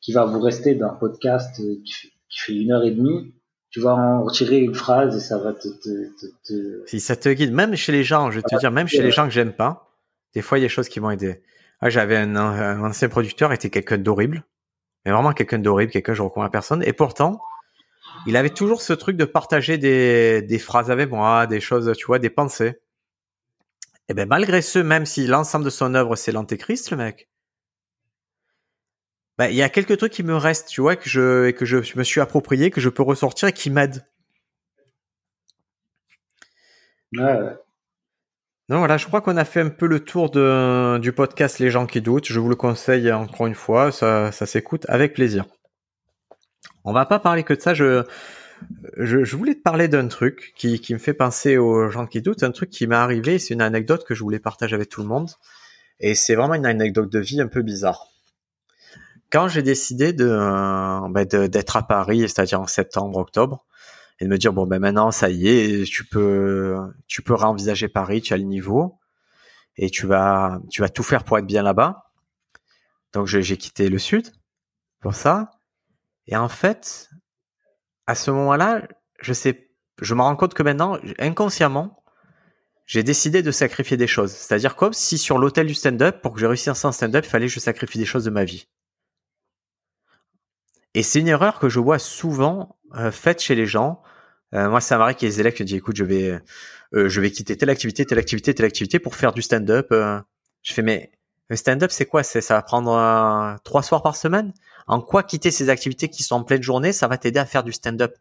Speaker 2: qui va vous rester d'un podcast qui fait, qui fait, une heure et demie. Tu vas en retirer une phrase et ça va te, te, te, te...
Speaker 1: Si ça te guide, même chez les gens, je vais te dire, même chez les gens que j'aime pas, des fois il y a des choses qui vont aider. Ah, j'avais un, un, ancien producteur, était quelqu'un d'horrible, mais vraiment quelqu'un d'horrible, quelqu'un que je recommande à personne. Et pourtant, il avait toujours ce truc de partager des, des phrases avec moi, des choses, tu vois, des pensées. Et ben malgré ce, même si l'ensemble de son œuvre c'est l'antéchrist, le mec, ben, il y a quelques trucs qui me restent, tu vois, que je que je me suis approprié, que je peux ressortir et qui m'aident.
Speaker 2: Ouais.
Speaker 1: Non, voilà, je crois qu'on a fait un peu le tour de, du podcast Les gens qui doutent. Je vous le conseille encore une fois, ça, ça s'écoute avec plaisir. On va pas parler que de ça. Je, je, je voulais te parler d'un truc qui, qui me fait penser aux gens qui doutent. Un truc qui m'est arrivé, c'est une anecdote que je voulais partager avec tout le monde. Et c'est vraiment une anecdote de vie un peu bizarre. Quand j'ai décidé de, ben d'être à Paris, c'est-à-dire en septembre, octobre, et de me dire bon ben maintenant ça y est, tu peux tu peux réenvisager Paris, tu as le niveau et tu vas tu vas tout faire pour être bien là-bas. Donc j'ai quitté le sud pour ça. Et en fait, à ce moment-là, je sais je me rends compte que maintenant inconsciemment, j'ai décidé de sacrifier des choses. C'est-à-dire comme si sur l'hôtel du stand-up, pour que je réussisse en stand-up, il fallait que je sacrifie des choses de ma vie. Et c'est une erreur que je vois souvent euh, faite chez les gens. Euh, moi, ça m'arrive qu'il y ait des élèves qui disent, écoute, je vais, euh, je vais quitter telle activité, telle activité, telle activité pour faire du stand-up. je fais, mais le stand-up, c'est quoi? C'est ça va prendre trois soirs par semaine? En quoi quitter ces activités qui sont en pleine journée, ça va t'aider à faire du stand-up?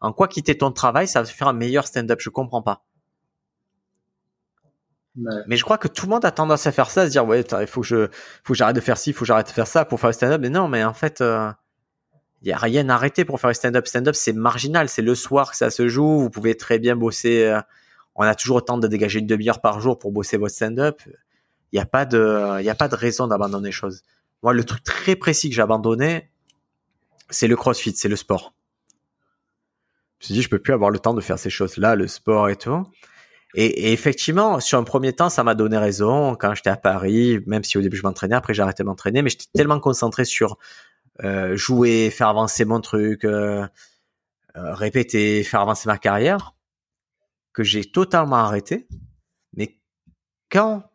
Speaker 1: En quoi quitter ton travail, ça va te faire un meilleur stand-up? Je comprends pas. Mais je crois que tout le monde a tendance à faire ça, à se dire ouais, il faut que je, faut que j'arrête de faire ci, il faut que j'arrête de faire ça pour faire le stand-up. Mais non, mais en fait, il y a rien à arrêter pour faire stand-up. Stand-up, c'est marginal. C'est le soir que ça se joue. Vous pouvez très bien bosser. Euh, on a toujours autant de dégager une demi-heure par jour pour bosser votre stand-up. Il n'y a pas de, a pas de raison d'abandonner les choses. Moi, le truc très précis que j'ai abandonné, c'est le crossfit, c'est le sport. Je me suis dit, je peux plus avoir le temps de faire ces choses-là, le sport et tout. Et, et, effectivement, sur un premier temps, ça m'a donné raison quand j'étais à Paris, même si au début je m'entraînais, après j'ai arrêté de m'entraîner, mais j'étais tellement concentré sur euh, jouer, faire avancer mon truc, euh, euh, répéter, faire avancer ma carrière, que j'ai totalement arrêté. Mais quand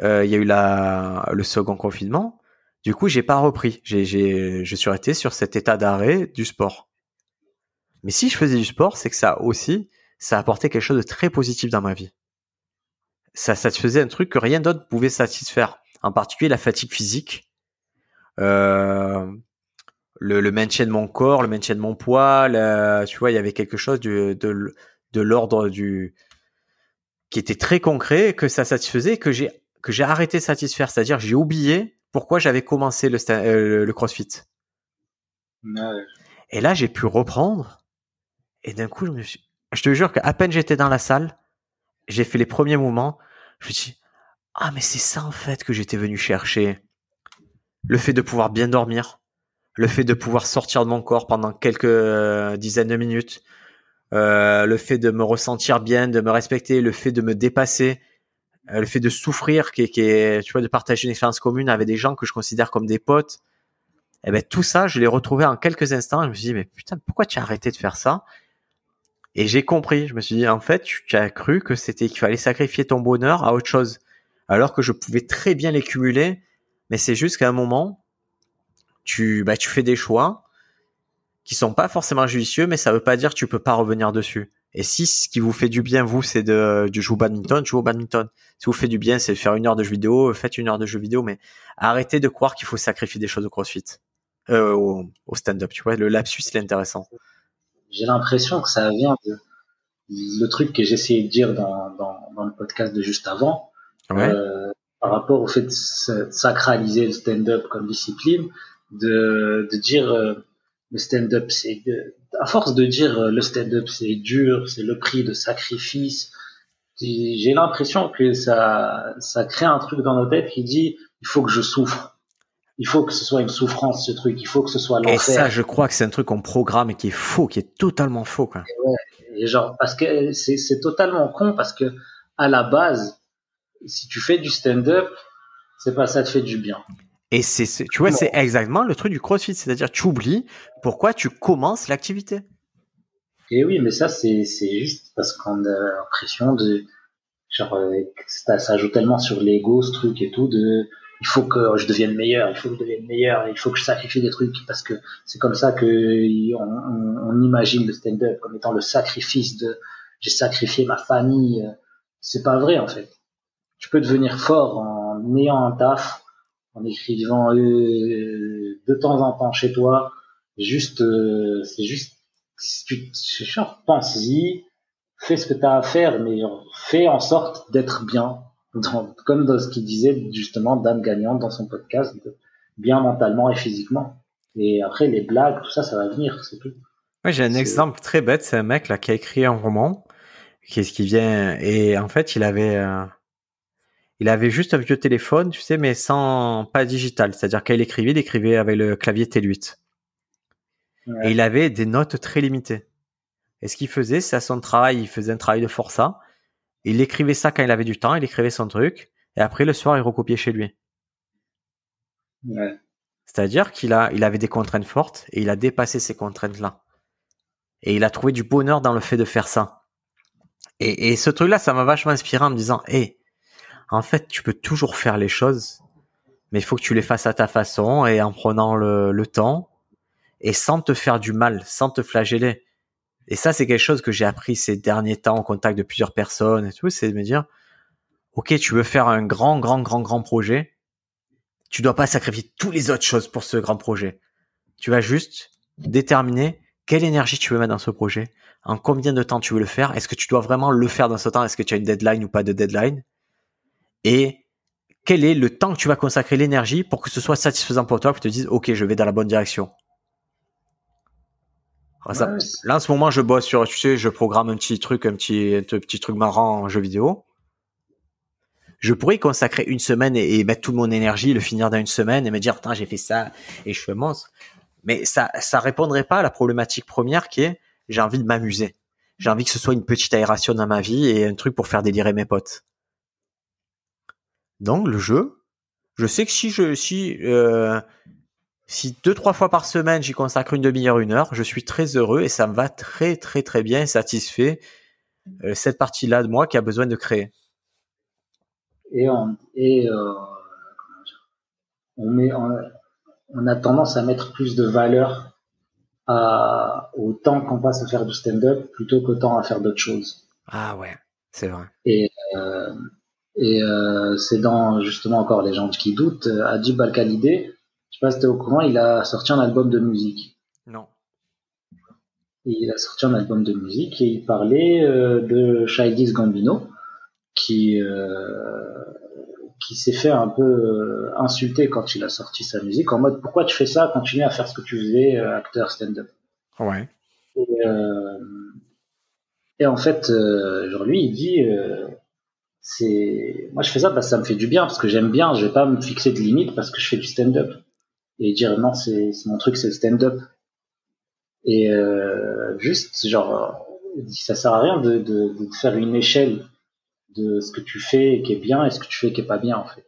Speaker 1: il y a eu la, le second confinement, du coup, j'ai pas repris. J'ai, j'ai, je suis resté sur cet état d'arrêt du sport. Mais si je faisais du sport, c'est que ça aussi, ça apportait quelque chose de très positif dans ma vie. Ça satisfaisait un truc que rien d'autre pouvait satisfaire. En particulier la fatigue physique. Euh, le, le, maintien de mon corps, le maintien de mon poids, tu vois, il y avait quelque chose de, de, de l'ordre du qui était très concret, que ça satisfaisait, que j'ai que j'ai arrêté de satisfaire, c'est-à-dire j'ai oublié pourquoi j'avais commencé le, euh, le CrossFit. Et là, j'ai pu reprendre. Et d'un coup, je me suis, je te jure qu'à peine j'étais dans la salle, j'ai fait les premiers mouvements, je me suis dit, ah mais c'est ça en fait que j'étais venu chercher. Le fait de pouvoir bien dormir, le fait de pouvoir sortir de mon corps pendant quelques euh, dizaines de minutes, euh, le fait de me ressentir bien, de me respecter, le fait de me dépasser, le fait de souffrir, qui, tu vois, de partager une expérience commune avec des gens que je considère comme des potes. Eh ben tout ça, je l'ai retrouvé en quelques instants. Je me suis dit mais putain, pourquoi tu as arrêté de faire ça? Et j'ai compris. Je me suis dit en fait, tu as cru que c'était qu'il fallait sacrifier ton bonheur à autre chose, alors que je pouvais très bien les cumuler. Mais c'est juste qu'à un moment, tu, bah, tu fais des choix qui sont pas forcément judicieux, mais ça veut pas dire que tu peux pas revenir dessus. Et si ce qui vous fait du bien, vous, c'est de, de jouer au badminton, jouez au badminton. Si vous fait du bien, c'est de faire une heure de jeu vidéo, faites une heure de jeu vidéo, mais arrêtez de croire qu'il faut sacrifier des choses au crossfit, euh, au, au stand-up, tu vois. Le lapsus, c'est intéressant.
Speaker 2: J'ai l'impression que ça vient de le truc que j'essayais de dire dans, dans, dans, le podcast de juste avant, ouais. euh, par rapport au fait de sacraliser le stand-up comme discipline, de, de dire euh, le stand-up c'est à force de dire euh, le stand-up c'est dur, c'est le prix de sacrifice, j'ai l'impression que ça ça crée un truc dans nos têtes qui dit il faut que je souffre. Il faut que ce soit une souffrance, ce truc. Il faut que ce soit l'enfer. Et
Speaker 1: ça, je crois que c'est un truc qu'on programme et qui est faux, qui est totalement faux, quoi.
Speaker 2: Et ouais. Et genre, parce que c'est, c'est totalement con parce que, à la base, si tu fais du stand-up, c'est pas ça te fait du bien.
Speaker 1: Et c'est, tu vois, c'est exactement le truc du CrossFit, c'est-à-dire tu oublies pourquoi tu commences l'activité.
Speaker 2: Et oui, mais ça c'est juste parce qu'on a l'impression de genre euh, ça, ça joue tellement sur l'ego ce truc et tout de il faut que je devienne meilleur, il faut que je devienne meilleur, il faut que je sacrifie des trucs parce que c'est comme ça que on, on, imagine le stand-up comme étant le sacrifice de j'ai sacrifié ma famille. C'est pas vrai en fait. Tu peux devenir fort en ayant un taf, en écrivant euh, de temps en temps chez toi. Juste, euh, c'est juste, tu, genre, pense-y, fais ce que tu as à faire, mais fais en sorte d'être bien, comme dans ce qu'il disait justement Dan Gagnant dans son podcast, bien mentalement et physiquement. Et après, les blagues, tout ça, ça va venir, c'est tout.
Speaker 1: Ouais, j'ai un exemple très bête, c'est un mec là qui a écrit un roman, qui, qui vient, et en fait, il avait, euh, il avait juste un vieux téléphone, tu sais, mais sans, pas digital. C'est-à-dire qu'il écrivait, il écrivait avec le clavier T8. Et il avait des notes très limitées. Et ce qu'il faisait, c'est à son travail, il faisait un travail de forçat. Il écrivait ça quand il avait du temps, il écrivait son truc, et après le soir, il recopiait chez lui. C'est-à-dire qu'il a, il avait des contraintes fortes et il a dépassé ces contraintes-là. Et il a trouvé du bonheur dans le fait de faire ça. Et, ce truc-là, ça m'a vachement inspiré en me disant, hé, en fait, tu peux toujours faire les choses, mais il faut que tu les fasses à ta façon et en prenant le, temps et sans te faire du mal, sans te flageller. Et ça, c'est quelque chose que j'ai appris ces derniers temps en contact de plusieurs personnes et tout, c'est de me dire, ok, tu veux faire un grand, grand, grand, grand projet, tu dois pas sacrifier toutes les autres choses pour ce grand projet. Tu vas juste déterminer quelle énergie tu veux mettre dans ce projet, en combien de temps tu veux le faire, est-ce que tu dois vraiment le faire dans ce temps, est-ce que tu as une deadline ou pas de deadline, et quel est le temps que tu vas consacrer l'énergie pour que ce soit satisfaisant pour toi, que tu te dises, ok, je vais dans la bonne direction? là, en ce moment, je bosse sur, tu sais, je programme un petit truc, un petit, un petit truc marrant en jeu vidéo. Je pourrais y consacrer une semaine et, mettre toute mon énergie, le finir dans une semaine et me dire, putain, j'ai fait ça et je suis un monstre. Mais ça, ça répondrait pas à la problématique première qui est, j'ai envie de m'amuser. J'ai envie que ce soit une petite aération dans ma vie et un truc pour faire délirer mes potes. Donc le jeu, je sais que si je si euh, si deux trois fois par semaine j'y consacre une demi-heure, une heure, je suis très heureux et ça me va très très très bien, satisfait euh, cette partie-là de moi qui a besoin de créer.
Speaker 2: Et on et euh, on met on, a tendance à mettre plus de valeur à, au temps qu'on passe à faire du stand-up plutôt qu'au temps à faire d'autres choses.
Speaker 1: Ah ouais, c'est vrai.
Speaker 2: Et et euh, c'est dans justement encore les gens qui doutent, euh, Adib Al-Khalidé, je sais pas si tu es au courant, il a sorti un album de musique.
Speaker 1: Non.
Speaker 2: il a sorti un album de musique et il parlait euh, de Shaidis Gambino qui qui s'est fait un peu insulter quand il a sorti sa musique en mode pourquoi tu fais ça, continue à faire ce que tu faisais, acteur stand-up.
Speaker 1: Ouais.
Speaker 2: Et, et en fait, genre lui, il dit c'est moi je fais ça parce que ça me fait du bien parce que j'aime bien. Je vais pas me fixer de limites parce que je fais du stand-up. Et dire non c'est mon truc c'est le stand-up. Et euh, juste genre ça sert à rien de, de, de, faire une échelle de ce que tu fais qui est bien et ce que tu fais qui est pas bien en fait.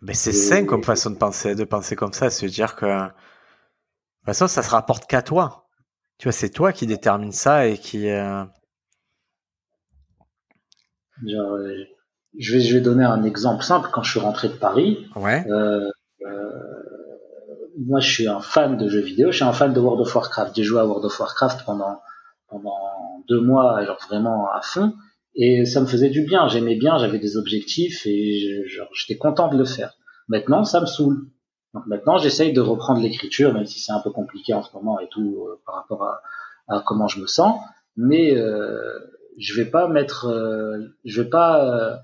Speaker 1: Mais c'est sain comme façon de penser de penser comme ça. Se dire que de toute façon ça se rapporte qu'à toi. Tu vois c'est toi qui détermine ça et qui euh,
Speaker 2: Genre, je vais, je vais donner un exemple simple. Quand je suis rentré de Paris,
Speaker 1: ouais.
Speaker 2: euh, euh, moi, je suis un fan de jeux vidéo. Je suis un fan de World of Warcraft. J'ai joué à World of Warcraft pendant pendant deux mois, genre vraiment à fond, et ça me faisait du bien. J'aimais bien, j'avais des objectifs et j'étais content de le faire. Maintenant, ça me saoule. Donc maintenant, j'essaye de reprendre l'écriture, même si c'est un peu compliqué en ce moment et tout euh, par rapport à, à, comment je me sens. Mais euh, je vais pas mettre, euh, je vais pas. Euh,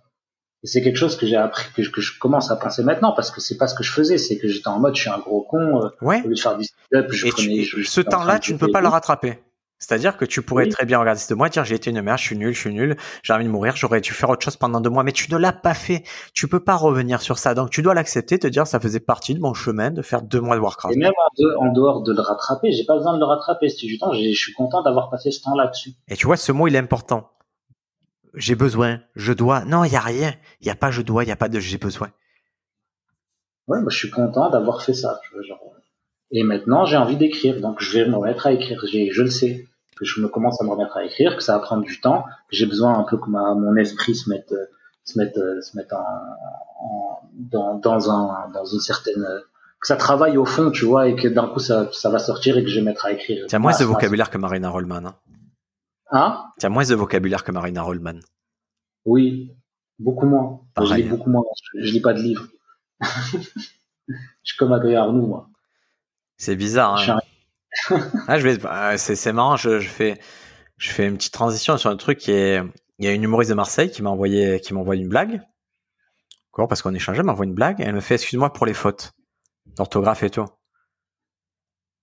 Speaker 2: c'est quelque chose que j'ai appris, que je, que je, commence à penser maintenant, parce que c'est pas ce que je faisais, c'est que j'étais en mode, je suis un gros con. Euh,
Speaker 1: ouais.
Speaker 2: Au lieu de faire du je
Speaker 1: prenais. ce temps-là, tu ne peux pas le rattraper. C'est-à-dire que tu pourrais très bien regarder de moi, dire j'ai été une merde, je suis nul, je suis nul, j'ai envie de mourir, j'aurais dû faire autre chose pendant deux mois, mais tu ne l'as pas fait. Tu peux pas revenir sur ça. Donc tu dois l'accepter, te dire ça faisait partie de mon chemin de faire deux mois de Warcraft.
Speaker 2: Et même en, dehors de le rattraper, j'ai pas besoin de le rattraper. Si du temps, je suis content d'avoir passé ce temps là-dessus.
Speaker 1: Et tu vois, ce mot il est important. J'ai besoin, je dois. Non, il y a rien. Il y a pas je dois, il y a pas de j'ai besoin.
Speaker 2: Ouais, moi je suis content d'avoir fait ça. Et maintenant, j'ai envie d'écrire, donc je vais me remettre à écrire. Je le sais que je me commence à me remettre à écrire, que ça va prendre du temps, que j'ai besoin un peu que mon esprit se mette, se mette, se mette en, dans, dans, un, dans une certaine, que ça travaille au fond, tu vois, et que d'un coup ça, ça va sortir et que je vais mettre à écrire.
Speaker 1: Tiens, moi, ce vocabulaire que Marina Rollman. Hein.
Speaker 2: Hein?
Speaker 1: Tiens, moins de vocabulaire que Marina Rollman.
Speaker 2: Oui, beaucoup moins. Je lis beaucoup moins. Je, lis pas de livres. je suis comme Adrien Arnoux, moi.
Speaker 1: C'est bizarre. Hein. Ah, je vais. Ah, c'est marrant. Je, fais une petite transition sur un truc qui est, il y a une humoriste de Marseille qui m'a envoyé, qui m'a envoyé une blague. Quoi, parce qu'on échangeait, m'envoie une blague. Elle me fait, excuse-moi pour les fautes d'orthographe et tout.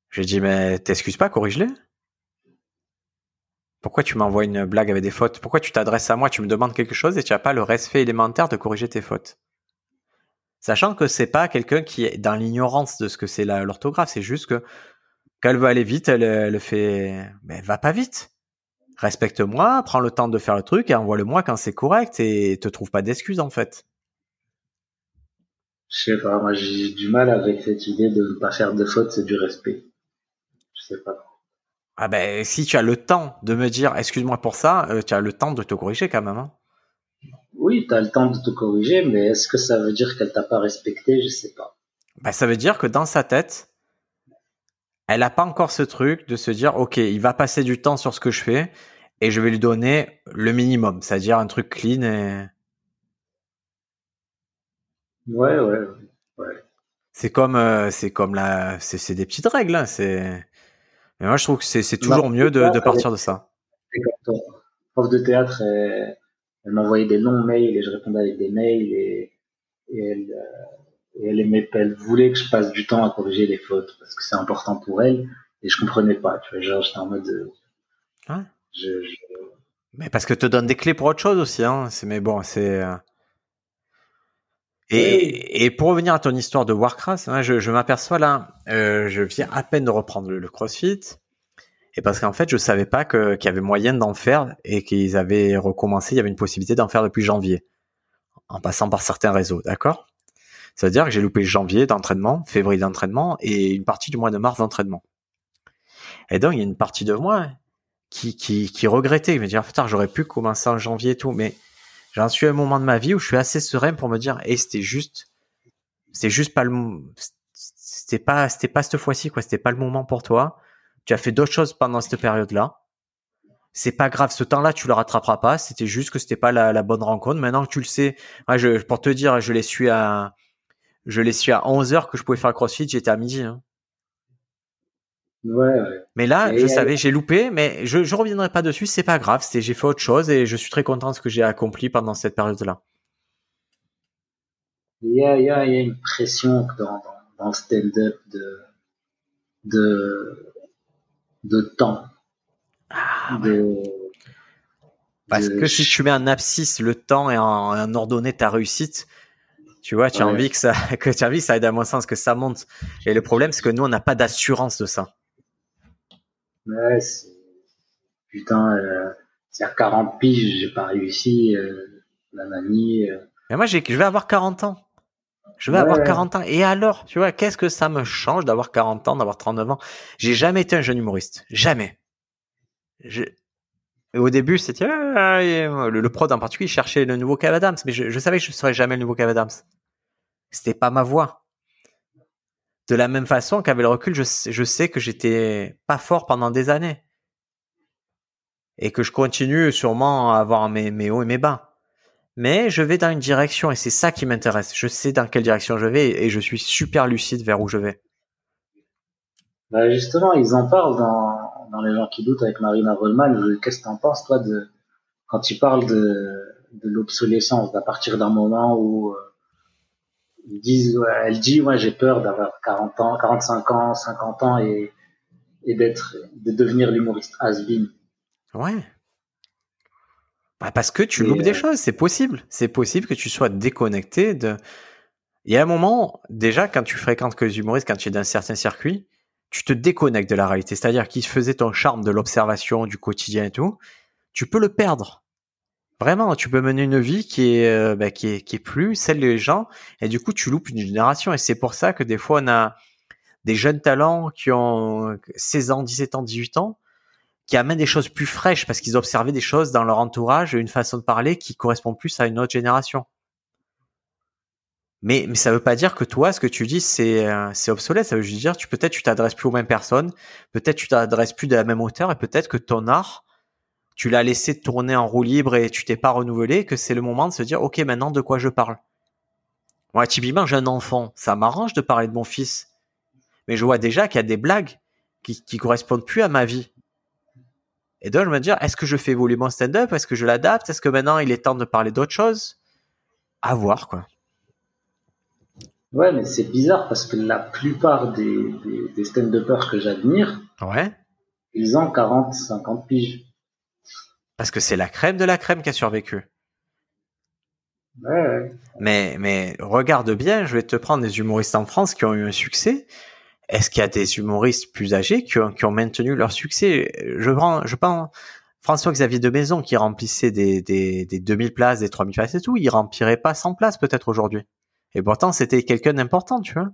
Speaker 1: J'ai dit, mais t'excuses pas, corrige-les. Pourquoi tu m'envoies une blague avec des fautes? Pourquoi tu t'adresses à moi, tu me demandes quelque chose et tu n'as pas le respect élémentaire de corriger tes fautes Sachant que c'est pas quelqu'un qui est dans l'ignorance de ce que c'est l'orthographe, c'est juste que quand elle veut aller vite, elle, elle fait, mais va pas vite. Respecte-moi, prends le temps de faire le truc et envoie-le-moi quand c'est correct et te trouve pas d'excuses en fait.
Speaker 2: Je sais pas, moi j'ai du mal avec cette idée de ne pas faire de fautes, c'est du respect. Je sais pas.
Speaker 1: Ah ben si tu as le temps de me dire excuse-moi pour ça, euh, tu as le temps de te corriger quand même. Hein.
Speaker 2: Oui, tu as le temps de te corriger, mais est-ce que ça veut dire qu'elle t'a pas respecté? Je sais pas.
Speaker 1: Ben, ça veut dire que dans sa tête, elle a pas encore ce truc de se dire ok, il va passer du temps sur ce que je fais et je vais lui donner le minimum, c'est-à-dire un truc clean et
Speaker 2: Ouais, ouais, ouais.
Speaker 1: C'est comme, euh, c'est comme la, c'est des petites règles. Hein, c'est. Mais moi, je trouve que c'est toujours mieux de, de, partir de ça.
Speaker 2: Comme prof de théâtre, elle, elle m'envoyait des longs mails et je répondais avec des mails et, et elle, euh, et elle, aimait, elle voulait que je passe du temps à corriger les fautes parce que c'est important pour elle et je comprenais pas. Tu vois, genre j'étais en mode. Euh.
Speaker 1: Je, je... Mais parce que te donne des clés pour autre chose aussi. Hein. C'est mais bon, c'est. Et, et, pour revenir à ton histoire de Warcraft, hein, je, je m'aperçois là, euh, je viens à peine de reprendre le, CrossFit, et parce qu'en fait, je savais pas qu'il y avait moyen d'en faire et qu'ils avaient recommencé, il y avait une possibilité d'en faire depuis janvier, en passant par certains réseaux, d'accord? Ça veut dire que j'ai loupé janvier d'entraînement, février d'entraînement et une partie du mois de mars d'entraînement. Et donc, il y a une partie de moi qui, qui, qui regrettait, me dire, putain, j'aurais pu commencer en janvier et tout, mais J'en suis à un moment de ma vie où je suis assez serein pour me dire, et c'était juste, c'était juste pas le, c'était pas, c'était pas cette fois-ci, quoi. C'était pas le moment pour toi. Tu as fait d'autres choses pendant cette période-là. C'est pas grave, ce temps-là, tu le rattraperas pas. C'était juste que c'était pas la, bonne rencontre. Maintenant que tu le sais, je, pour te dire, je l'ai su à, je l'ai su à 11 heures que je pouvais faire le crossfit, j'étais à midi. Hein.
Speaker 2: Ouais,
Speaker 1: Mais là, je savais, j'ai loupé, mais je je reviendrai pas dessus, c'est pas grave. J'ai fait autre chose et je suis très content de ce que j'ai accompli pendant cette période-là.
Speaker 2: Il y a, il y a, il y a une pression dans, dans, le stand-up de, de, de temps.
Speaker 1: Ah, Parce que si tu mets en abscisse le temps et en, en ordonnée ta réussite, tu vois, tu as envie que ça, que tu as envie que ça aide à mon sens, que ça monte. Et le problème, c'est que nous, on n'a pas d'assurance de ça.
Speaker 2: Ouais, putain, euh, c'est à 40 piges, j'ai pas réussi, euh, la mamie. Euh.
Speaker 1: Mais moi, je vais avoir 40 ans. Je vais avoir 40 ans. Et alors, tu vois, qu'est-ce que ça me change d'avoir 40 ans, d'avoir 39 ans? J'ai jamais été un jeune humoriste. Jamais. Et au début, c'était ah, le, le, prod en particulier cherchait le nouveau Kev Adams, mais je, je savais que je ne serais jamais le nouveau Kev Adams. C'était pas ma voix. De la même façon qu'avec le recul, je, je sais que j'étais pas fort pendant des années. Et que je continue sûrement à avoir mes, mes hauts et mes bas. Mais je vais dans une direction et c'est ça qui m'intéresse. Je sais dans quelle direction je vais et je suis super lucide vers où je vais.
Speaker 2: Bah justement, ils en parlent dans, dans Les gens qui doutent avec Marina Rollman. Qu'est-ce que tu en penses, toi, de, quand tu parles de, de l'obsolescence, à partir d'un moment où euh, ils disent, elle dit, ouais, j'ai peur d'avoir 40 ans, 45 ans, 50 ans et, et d'être, de devenir l'humoriste has-been.
Speaker 1: Ouais. Bah parce que tu loupes des euh, choses, c'est possible. C'est possible que tu sois déconnecté de. Il y a un moment, déjà, quand tu fréquentes que les humoristes, quand tu es dans un certain circuit, tu te déconnectes de la réalité. C'est-à-dire qu'il faisait ton charme de l'observation, du quotidien et tout, tu peux le perdre. Vraiment, tu peux mener une vie qui est, euh, bah, qui est, qui est plus celle des gens, et du coup, tu loupes une génération. Et c'est pour ça que des fois, on a des jeunes talents qui ont 16 ans, 17 ans, 18 ans, qui amènent des choses plus fraîches parce qu'ils observaient des choses dans leur entourage, une façon de parler qui correspond plus à une autre génération. Mais, ça veut pas dire que toi, ce que tu dis, c'est, euh, c'est obsolète. Ça veut juste dire, tu peut-être tu t'adresses plus aux mêmes personnes, peut-être tu t'adresses plus de la même hauteur, et peut-être que ton art, tu l'as laissé tourner en roue libre et tu t'es pas renouvelé, que c'est le moment de se dire, ok, maintenant de quoi je parle? Moi, typiquement, j'ai un enfant, ça m'arrange de parler de mon fils, mais je vois déjà qu'il y a des blagues qui, qui correspondent plus à ma vie. Et donc, je me dire, est-ce que je fais évoluer mon stand-up? Est-ce que je l'adapte? Est-ce que maintenant, il est temps de parler d'autre chose À voir, quoi.
Speaker 2: Ouais, mais c'est bizarre parce que la plupart des, des, des stand-uppers que j'admire,
Speaker 1: Ouais.
Speaker 2: ils ont 40, 50 piges.
Speaker 1: Parce que c'est la crème de la crème qui a survécu.
Speaker 2: Ouais, ouais.
Speaker 1: Mais, mais regarde bien, je vais te prendre des humoristes en France qui ont eu un succès. Est-ce qu'il y a des humoristes plus âgés qui ont, qui ont maintenu leur succès? Je prends, je pense François-Xavier de Maison qui remplissait des, des, des 2000 places, des 3000 places et tout, il remplirait pas 100 places peut-être aujourd'hui. Et pourtant, c'était quelqu'un d'important, tu vois.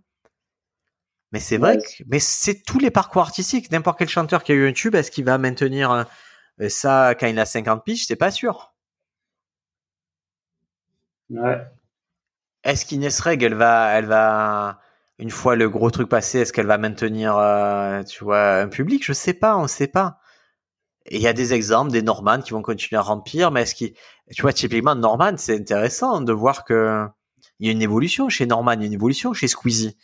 Speaker 1: Mais c'est vrai
Speaker 2: Ouais.
Speaker 1: que, mais c'est tous les parcours artistiques. N'importe quel chanteur qui a eu un tube, est-ce qu'il va maintenir euh, ça quand il a 50 piges? C'est pas sûr.
Speaker 2: Ouais.
Speaker 1: Est-ce qu'Inès Reg, elle va, elle va, une fois le gros truc passé, est-ce qu'elle va maintenir, euh, tu vois, un public? Je sais pas, on sait pas. Et il y a des exemples, des Norman qui vont continuer à remplir, mais est-ce qu'il, tu vois, typiquement Norman, c'est intéressant de voir que il y a une évolution chez Norman, il y a une évolution chez Squeezie.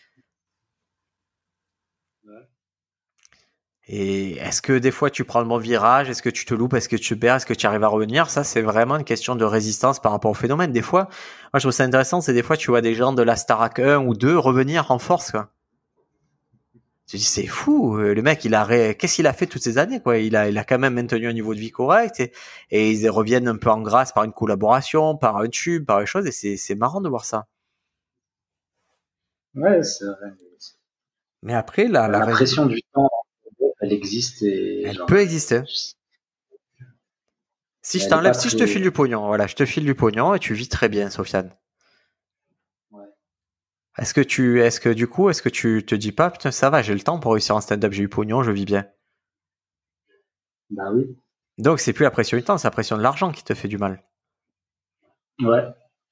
Speaker 2: Ouais.
Speaker 1: Et est-ce que des fois tu prends le bon virage? Est-ce que tu te loupes? Est-ce que tu perds? Est-ce que tu arrives à revenir? Ça, c'est vraiment une question de résistance par rapport au phénomène. Des fois, moi je trouve ça intéressant, c'est des fois tu vois des gens de la Starac 1 ou 2 revenir en force. Quoi. Tu dis c'est fou, euh, le mec il a ré... qu'est-ce qu'il a fait toutes ces années quoi? Il a il a quand même maintenu un niveau de vie correct et, et ils reviennent un peu en grâce par une collaboration, par un tube, par une chose et c'est c'est marrant de voir ça.
Speaker 2: Ouais, c'est vrai.
Speaker 1: Mais après la
Speaker 2: La, pression du temps, elle existe et
Speaker 1: elle
Speaker 2: genre,
Speaker 1: peut exister. Si je t'enlève, si je te file du pognon, voilà, je te file du pognon et tu vis très bien, Sofiane. Est-ce que tu, est-ce que du coup, est-ce que tu te dis pas, putain, ça va, j'ai le temps pour réussir en stand-up, j'ai eu pognon, je vis bien?
Speaker 2: Bah oui.
Speaker 1: Donc c'est plus la pression du temps, c'est la pression de l'argent qui te fait du mal.
Speaker 2: Ouais.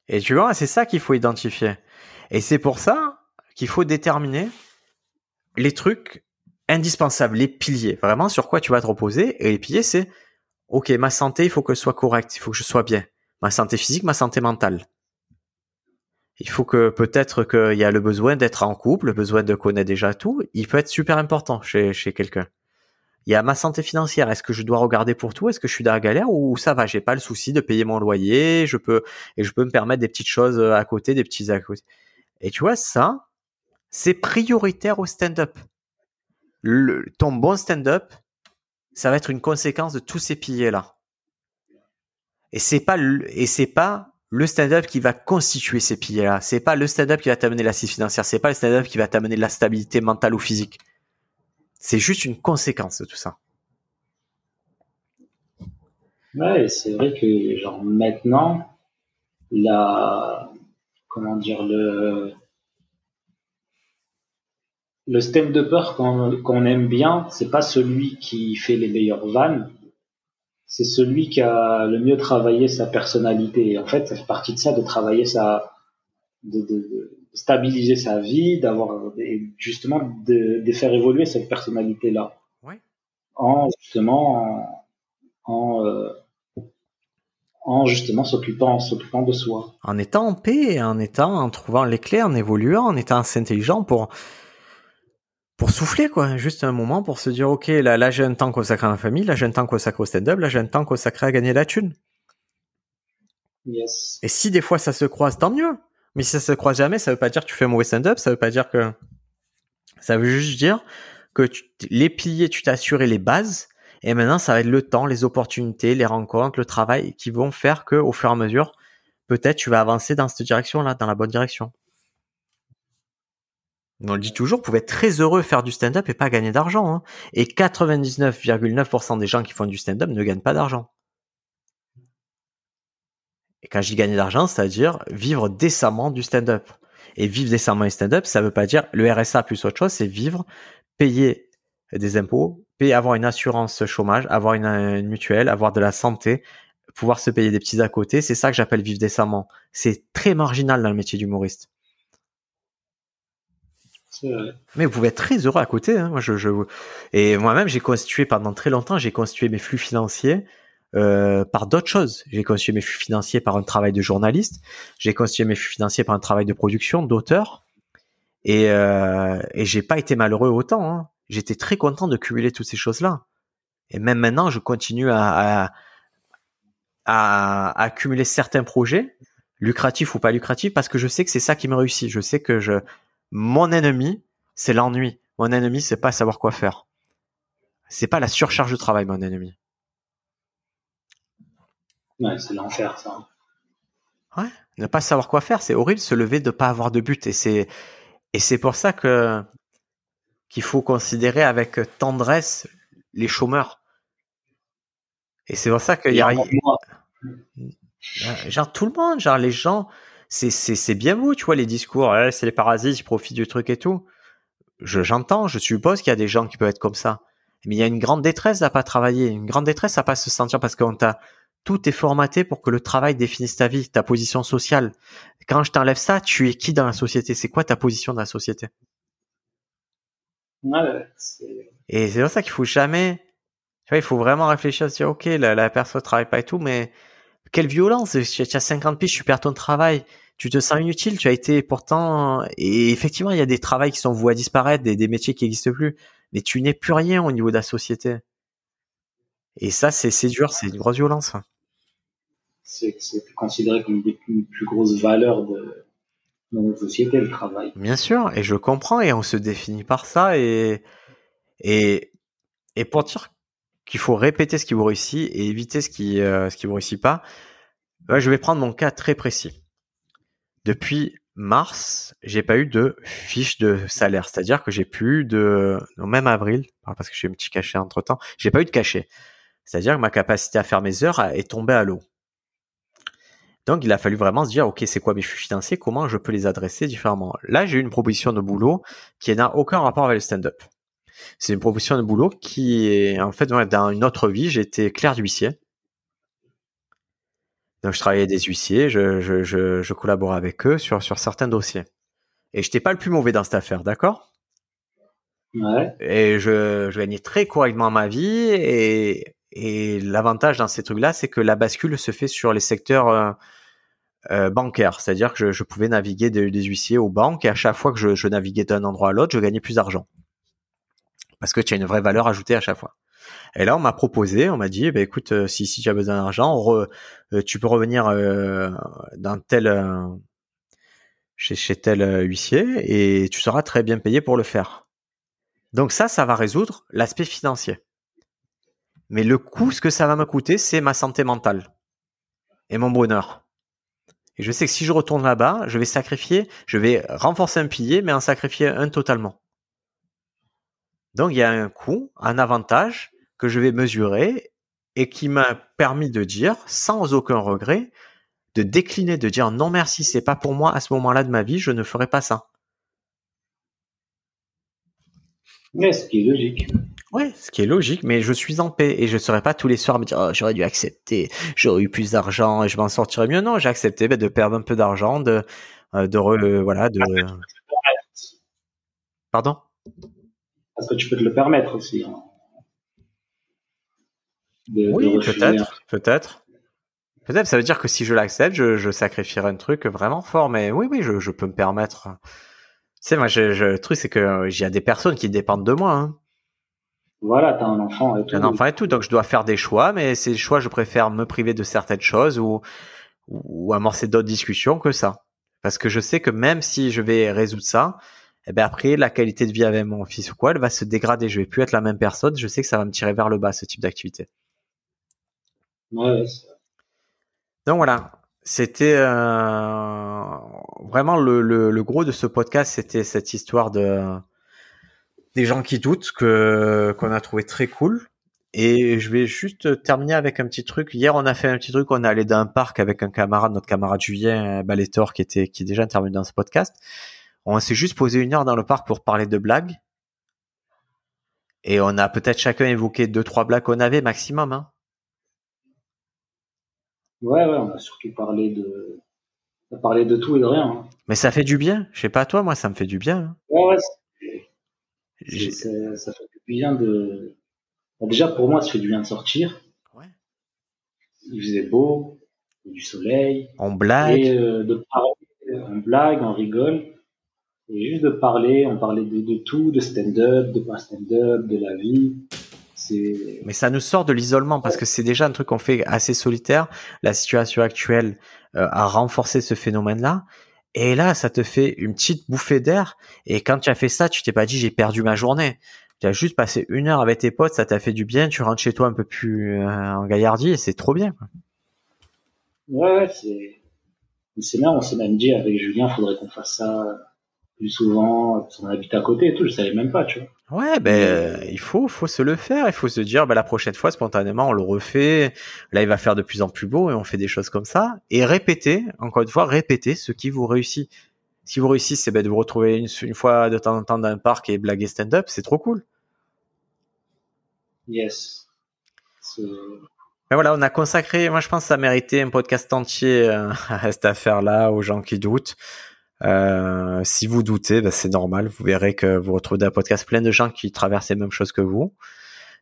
Speaker 1: Et tu vois, c'est ça qu'il faut identifier. Et c'est pour ça qu'il faut déterminer les trucs indispensables, les piliers, vraiment sur quoi tu vas te reposer. Et les piliers, c'est, ok, ma santé, il faut que ce soit correct, il faut que je sois bien. Ma santé physique, ma santé mentale. Il faut que peut-être qu'il y a le besoin d'être en couple, le besoin de connaître déjà tout. Il peut être super important chez, quelqu'un. Il y a ma santé financière. Est-ce que je dois regarder pour tout? Est-ce que je suis dans la galère? Ou ça va? J'ai pas le souci de payer mon loyer. Je peux et je peux me permettre des petites choses à côté, des petits à côté. Et tu vois ça, c'est prioritaire au stand-up. Ton bon stand-up, ça va être une conséquence de tous ces piliers là. Et c'est pas et c'est pas le stand-up qui va constituer ces piliers là. C'est pas le stand-up qui va t'amener l'assise financière. C'est pas le stand-up qui va t'amener la stabilité mentale ou physique. C'est juste une conséquence de tout ça.
Speaker 2: Ouais, c'est vrai que maintenant, la comment dire le le stand-upper qu'on qu'on aime bien, c'est pas celui qui fait les meilleures vannes, c'est celui qui a le mieux travaillé sa personnalité. Et en fait, ça fait partie de ça de travailler sa de, de, de stabiliser sa vie, d'avoir et justement de, de faire évoluer cette personnalité là.
Speaker 1: Ouais.
Speaker 2: En justement en, en euh, en justement s'occupant s'occupant de soi.
Speaker 1: En étant en paix, en étant, en trouvant les clés, en évoluant, en étant assez intelligent pour pour souffler quoi, juste un moment pour se dire ok là là j'ai un temps consacré à ma famille, là j'ai un temps consacré au stand-up, là j'ai un temps consacré à gagner la thune.
Speaker 2: Yes.
Speaker 1: Et si des fois ça se croise, tant mieux. Mais si ça se croise jamais, ça veut pas dire que tu fais un mauvais stand-up, ça veut pas dire que ça veut juste dire que tu- les piliers tu t'as assuré les bases et maintenant ça va être le temps, les opportunités, les rencontres, le travail qui vont faire que au fur et à mesure peut-être tu vas avancer dans cette direction là, dans la bonne direction. On le dit toujours, pouvez être très heureux faire du stand-up et pas gagner d'argent. hein. Et 99,9% des gens qui font du stand-up ne gagnent pas d'argent. Et quand je dis gagner d'argent, c'est-à-dire vivre décemment du stand-up. Et vivre décemment du stand-up, ça veut pas dire le RSA plus autre chose, c'est vivre, payer des impôts, payer, avoir une assurance chômage, avoir une mutuelle, avoir de la santé, pouvoir se payer des petits à côté. C'est ça que j'appelle vivre décemment. C'est très marginal dans le métier d'humoriste. Mais vous pouvez être très heureux à côté. Hein. Moi. Et moi-même, j'ai constitué pendant très longtemps, j'ai constitué mes flux financiers euh, par d'autres choses. J'ai constitué mes flux financiers par un travail de journaliste. J'ai constitué mes flux financiers par un travail de production, d'auteur. Et, euh, et j'ai pas été malheureux autant. Hein. J'étais très content de cumuler toutes ces choses-là. Et même maintenant, je continue à, à, à accumuler certains projets, lucratifs ou pas lucratifs, parce que je sais que c'est ça qui me réussit. Je sais que je, mon ennemi, c'est l'ennui. Mon ennemi, c'est pas savoir quoi faire. C'est pas la surcharge de travail, mon ennemi.
Speaker 2: Ouais, c'est l'enfer, ça.
Speaker 1: Ouais, ne pas savoir quoi faire, c'est horrible se lever de pas avoir de but et c'est et c'est pour ça que qu'il faut considérer avec tendresse les chômeurs. Et c'est pour ça qu'il y a genre tout le monde, genre les gens, c'est bien beau, tu vois les discours, c'est les parasites, ils profitent du truc et tout. Je j'entends, je suppose qu'il y a des gens qui peuvent être comme ça. Mais il y a une grande détresse à pas travailler, une grande détresse à pas se sentir parce qu'on t'a tout est formaté pour que le travail définisse ta vie, ta position sociale. Quand je t'enlève ça, tu es qui dans la société? C'est quoi ta position dans la société? Et c'est pour ça qu'il faut jamais. Tu vois, il faut vraiment réfléchir à se dire, ok, la, la personne travaille pas et tout, mais quelle violence Tu as 50 piges, tu perds ton travail, tu te sens inutile, tu as été pourtant. Et effectivement, il y a des travails qui sont voués à disparaître, des, des métiers qui n'existent plus, mais tu n'es plus rien au niveau de la société. Et ça, c'est dur, c'est une grosse violence.
Speaker 2: C'est considéré comme une plus grosse valeur de, notre société, le travail.
Speaker 1: Bien sûr, et je comprends, et on se définit par ça, et, et, et pour dire qu'il faut répéter ce qui vous réussit et éviter ce qui euh, ce qui vous réussit pas, je vais prendre mon cas très précis. Depuis mars, j'ai pas eu de fiche de salaire, c'est-à-dire que j'ai plus de, même avril, parce que j'ai un petit cachet entre temps, j'ai pas eu de cachet. C'est-à-dire que ma capacité à faire mes heures est tombée à l'eau. Donc, il a fallu vraiment se dire, OK, c'est quoi mes flux financiers? Comment je peux les adresser différemment? Là, j'ai eu une proposition de boulot qui n'a aucun rapport avec le stand-up. C'est une proposition de boulot qui est, en fait, dans une autre vie, j'étais clerc d'huissier. Donc, je travaillais des huissiers, je, je, je, collaborais avec eux sur, sur certains dossiers. Et je n'étais pas le plus mauvais dans cette affaire, d'accord?
Speaker 2: Ouais.
Speaker 1: Et je, je gagnais très correctement ma vie et et l'avantage dans ces trucs-là, c'est que la bascule se fait sur les secteurs euh, euh, bancaires. C'est-à-dire que je, pouvais naviguer des huissiers aux banques et à chaque fois que je, naviguais d'un endroit à l'autre, je gagnais plus d'argent. Parce que tu as une vraie valeur ajoutée à chaque fois. Et là, on m'a proposé, on m'a dit, bah, écoute, euh, si, si tu as besoin d'argent, tu peux revenir dans tel, chez, chez tel huissier et tu seras très bien payé pour le faire. Donc ça, ça va résoudre l'aspect financier. Mais le coût, ce que ça va me coûter, c'est ma santé mentale et mon bonheur. Et je sais que si je retourne là-bas, je vais sacrifier, je vais renforcer un pilier, mais en sacrifier un totalement. Donc il y a un coût, un avantage que je vais mesurer et qui m'a permis de dire, sans aucun regret, de décliner, de dire non merci, c'est pas pour moi à ce moment-là de ma vie, je ne ferai pas ça.
Speaker 2: Mais ce qui est logique.
Speaker 1: Ouais, ce qui est logique, mais je suis en paix et je ne serais pas tous les soirs à me dire oh, j'aurais dû accepter, j'aurais eu plus d'argent et je m'en sortirais mieux. Non, j'ai accepté bah, de perdre un peu d'argent, de euh, de re, voilà, de. Pardon?
Speaker 2: Parce que tu peux te le permettre aussi. Hein.
Speaker 1: oui, peut-être, peut-être. Peut-être, ça veut dire que si je l'accepte, je, je sacrifierai un truc vraiment fort. Mais oui, oui, je, je peux me permettre. Tu sais, moi, je, le truc, c'est que il y a des personnes qui dépendent de moi. Hein.
Speaker 2: Voilà, t'as un enfant et tout.
Speaker 1: un enfant et tout, donc je dois faire des choix, mais ces choix, je préfère me priver de certaines choses ou, ou amorcer d'autres discussions que ça. Parce que je sais que même si je vais résoudre ça, eh ben après, la qualité de vie avec mon fils ou quoi, elle va se dégrader. Je vais plus être la même personne. Je sais que ça va me tirer vers le bas, ce type d'activité.
Speaker 2: Ouais,
Speaker 1: donc voilà. C'était euh, vraiment le, le, le, gros de ce podcast, c'était cette histoire de des gens qui doutent que qu'on a trouvé très cool. Et je vais juste terminer avec un petit truc. Hier, on a fait un petit truc. On est allé dans un parc avec un camarade, notre camarade Julien Baletor, qui était qui est déjà intervenu dans ce podcast. On s'est juste posé une heure dans le parc pour parler de blagues. Et on a peut-être chacun évoqué deux trois blagues qu'on avait maximum. Hein.
Speaker 2: Ouais, ouais, on a surtout parlé de, on a parlé de tout et de rien. Hein.
Speaker 1: Mais ça fait du bien. Je sais pas toi, moi, ça me fait du bien. Hein.
Speaker 2: Ouais, ouais, ça, fait du bien de. déjà, pour moi, ça fait du bien de sortir. Ouais. Il faisait beau, du soleil.
Speaker 1: On blague.
Speaker 2: Et euh, de parler, on blague, on rigole. Et juste de parler, on parlait de, tout, de stand-up, de pas stand-up, de la vie.
Speaker 1: Mais ça nous sort de l'isolement parce que c'est déjà un truc qu'on fait assez solitaire. La situation actuelle euh, a renforcé ce phénomène-là. Et là, ça te fait une petite bouffée d'air. Et quand tu as fait ça, tu t'es pas dit j'ai perdu ma journée. Tu as juste passé une heure avec tes potes, ça t'a fait du bien. Tu rentres chez toi un peu plus euh, en gaillardie et c'est trop bien.
Speaker 2: Ouais, c'est c'est bien. On s'est même dit avec Julien, faudrait qu'on fasse ça plus souvent. On habite à côté et tout. Je savais même pas, tu vois.
Speaker 1: Ouais, ben euh, il faut, faut se le faire. Il faut se dire, ben la prochaine fois, spontanément, on le refait. Là, il va faire de plus en plus beau et on fait des choses comme ça. Et répétez, encore une fois, répétez ce qui vous réussit. Si vous réussissez, c'est ben, de vous retrouver une, fois de temps en temps dans un parc et blaguer stand-up, c'est trop cool.
Speaker 2: Yes.
Speaker 1: Mais voilà, on a consacré, moi je pense que ça méritait un podcast entier euh, à cette affaire-là, aux gens qui doutent. Euh, si vous doutez, ben c'est normal. Vous verrez que vous retrouvez un podcast plein de gens qui traversent les mêmes choses que vous.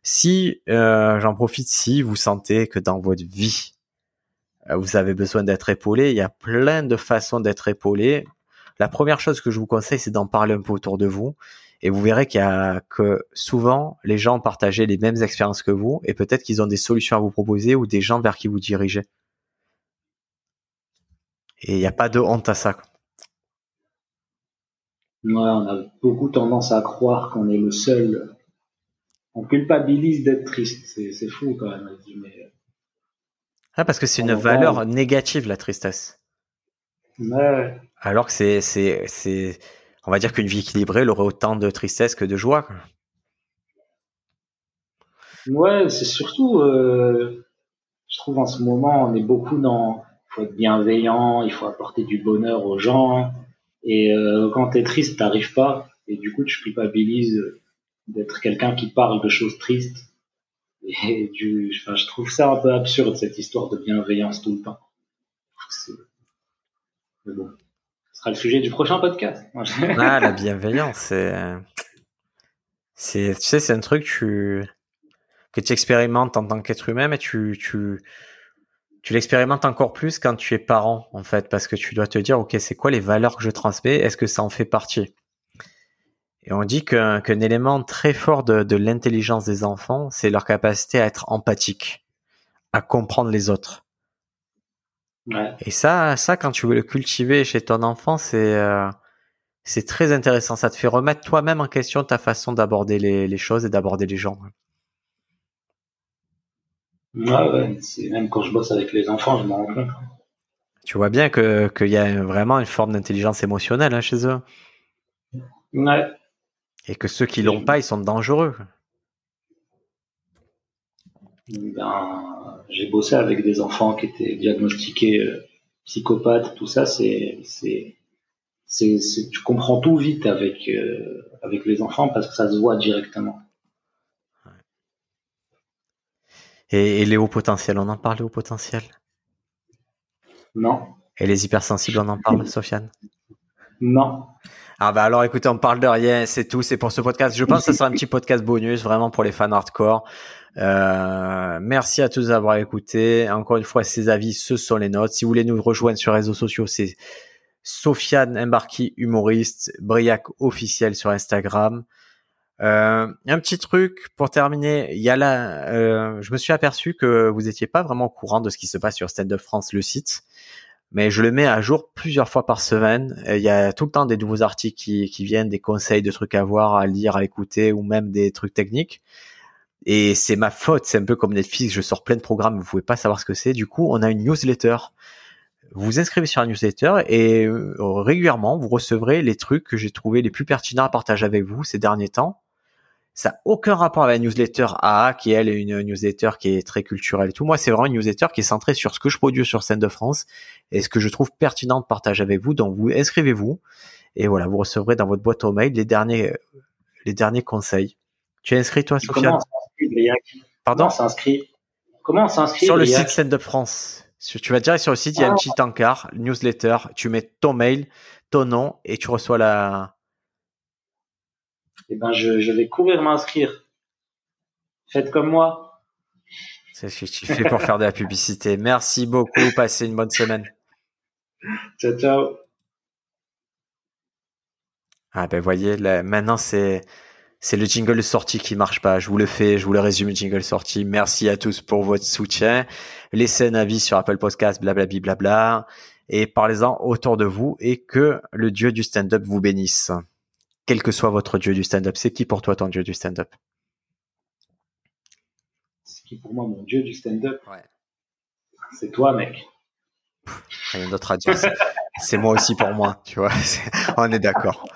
Speaker 1: Si, euh, j'en profite, si vous sentez que dans votre vie, euh, vous avez besoin d'être épaulé, il y a plein de façons d'être épaulé. La première chose que je vous conseille, c'est d'en parler un peu autour de vous. Et vous verrez qu'il y a que souvent, les gens partagent les mêmes expériences que vous et peut-être qu'ils ont des solutions à vous proposer ou des gens vers qui vous dirigez. Et il n'y a pas de honte à ça.
Speaker 2: Ouais, on a beaucoup tendance à croire qu'on est le seul. On culpabilise d'être triste. C'est fou quand même. Mais...
Speaker 1: Ah, parce que c'est une valeur négative, la tristesse.
Speaker 2: Ouais.
Speaker 1: Alors que c'est, c'est, c'est, on va dire qu'une vie équilibrée, elle aurait autant de tristesse que de joie.
Speaker 2: Ouais, c'est surtout, euh, je trouve en ce moment, on est beaucoup dans, il faut être bienveillant, il faut apporter du bonheur aux gens. Et euh, quand t'es triste, t'arrives pas. Et du coup, tu culpabilises d'être quelqu'un qui parle de choses tristes. Et du, je trouve ça un peu absurde, cette histoire de bienveillance tout le temps. Mais bon, ce sera le sujet du prochain podcast.
Speaker 1: ah, la bienveillance, c'est, c'est, tu sais, c'est un truc tu, que tu expérimentes en tant qu'être humain, mais tu, tu, tu l'expérimentes encore plus quand tu es parent, en fait, parce que tu dois te dire, OK, c'est quoi les valeurs que je transmets? Est-ce que ça en fait partie? Et on dit qu'un élément très fort de, l'intelligence des enfants, c'est leur capacité à être empathique, à comprendre les autres. Et ça, ça, quand tu veux le cultiver chez ton enfant, c'est euh, c'est très intéressant. Ça te fait remettre toi-même en question ta façon d'aborder les, les, choses et d'aborder les gens.
Speaker 2: Ouais, ouais. C'est même quand je bosse avec les enfants, je m'en rends compte.
Speaker 1: Tu vois bien que qu'il y a vraiment une forme d'intelligence émotionnelle hein, chez eux.
Speaker 2: Ouais.
Speaker 1: Et que ceux qui l'ont pas, ils sont dangereux.
Speaker 2: Ben, j'ai bossé avec des enfants qui étaient diagnostiqués euh, psychopathes, tout ça. C'est, c'est, c'est, tu comprends tout vite avec euh, avec les enfants parce que ça se voit directement.
Speaker 1: Et, les hauts potentiels, on en parle, les hauts potentiels?
Speaker 2: Non.
Speaker 1: Et les hypersensibles, on en parle, Sofiane?
Speaker 2: Non.
Speaker 1: Ah bah alors écoutez, on parle de rien, c'est tout, c'est pour ce podcast. Je pense que ce sera un petit podcast bonus, vraiment pour les fans hardcore. Euh, merci à tous d'avoir écouté. Encore une fois, ces avis, ce sont les notes. Si vous voulez nous rejoindre sur les réseaux sociaux, c'est Sofiane Embarki, humoriste, Briac officiel sur Instagram. Euh, un petit truc pour terminer, il y a là, euh, je me suis aperçu que vous étiez pas vraiment au courant de ce qui se passe sur Stand Up France, le site, mais je le mets à jour plusieurs fois par semaine. Il y a tout le temps des nouveaux articles qui, qui viennent, des conseils de trucs à voir, à lire, à écouter, ou même des trucs techniques. Et c'est ma faute, c'est un peu comme Netflix, je sors plein de programmes, vous pouvez pas savoir ce que c'est. Du coup, on a une newsletter. Vous vous inscrivez sur la newsletter et euh, régulièrement, vous recevrez les trucs que j'ai trouvé les plus pertinents à partager avec vous ces derniers temps ça n'a aucun rapport avec la newsletter AA, qui elle est une newsletter qui est très culturelle et tout. Moi, c'est vraiment une newsletter qui est centrée sur ce que je produis sur scène de France et ce que je trouve pertinent de partager avec vous. Donc, vous inscrivez-vous et voilà, vous recevrez dans votre boîte aux mail les derniers, les derniers conseils. Tu es inscrit toi, Sofiane
Speaker 2: Comment Pardon? Comment s'inscrit? Comment s'inscrit
Speaker 1: Sur le site Scène de France. Tu vas direct sur le site, il y a un ah. petit encart, newsletter. Tu mets ton mail, ton nom et tu reçois la
Speaker 2: eh ben je, je vais courir m'inscrire. Faites comme moi.
Speaker 1: C'est ce que tu fais pour faire de la publicité. Merci beaucoup. Passez une bonne semaine.
Speaker 2: Ciao, ciao.
Speaker 1: Ah ben voyez, là, maintenant c'est c'est le jingle sortie qui marche pas. Je vous le fais, je vous le résume, le jingle sortie. Merci à tous pour votre soutien. Laissez un avis sur Apple Podcast, blablabla, blabla, et parlez-en autour de vous et que le dieu du stand-up vous bénisse. Quel que soit votre dieu du stand-up. C'est qui pour toi ton dieu du stand-up?
Speaker 2: C'est qui pour moi mon dieu du stand-up? Ouais. C'est toi, mec.
Speaker 1: Rien d'autre à dire. C'est moi aussi pour moi, tu vois. on est d'accord.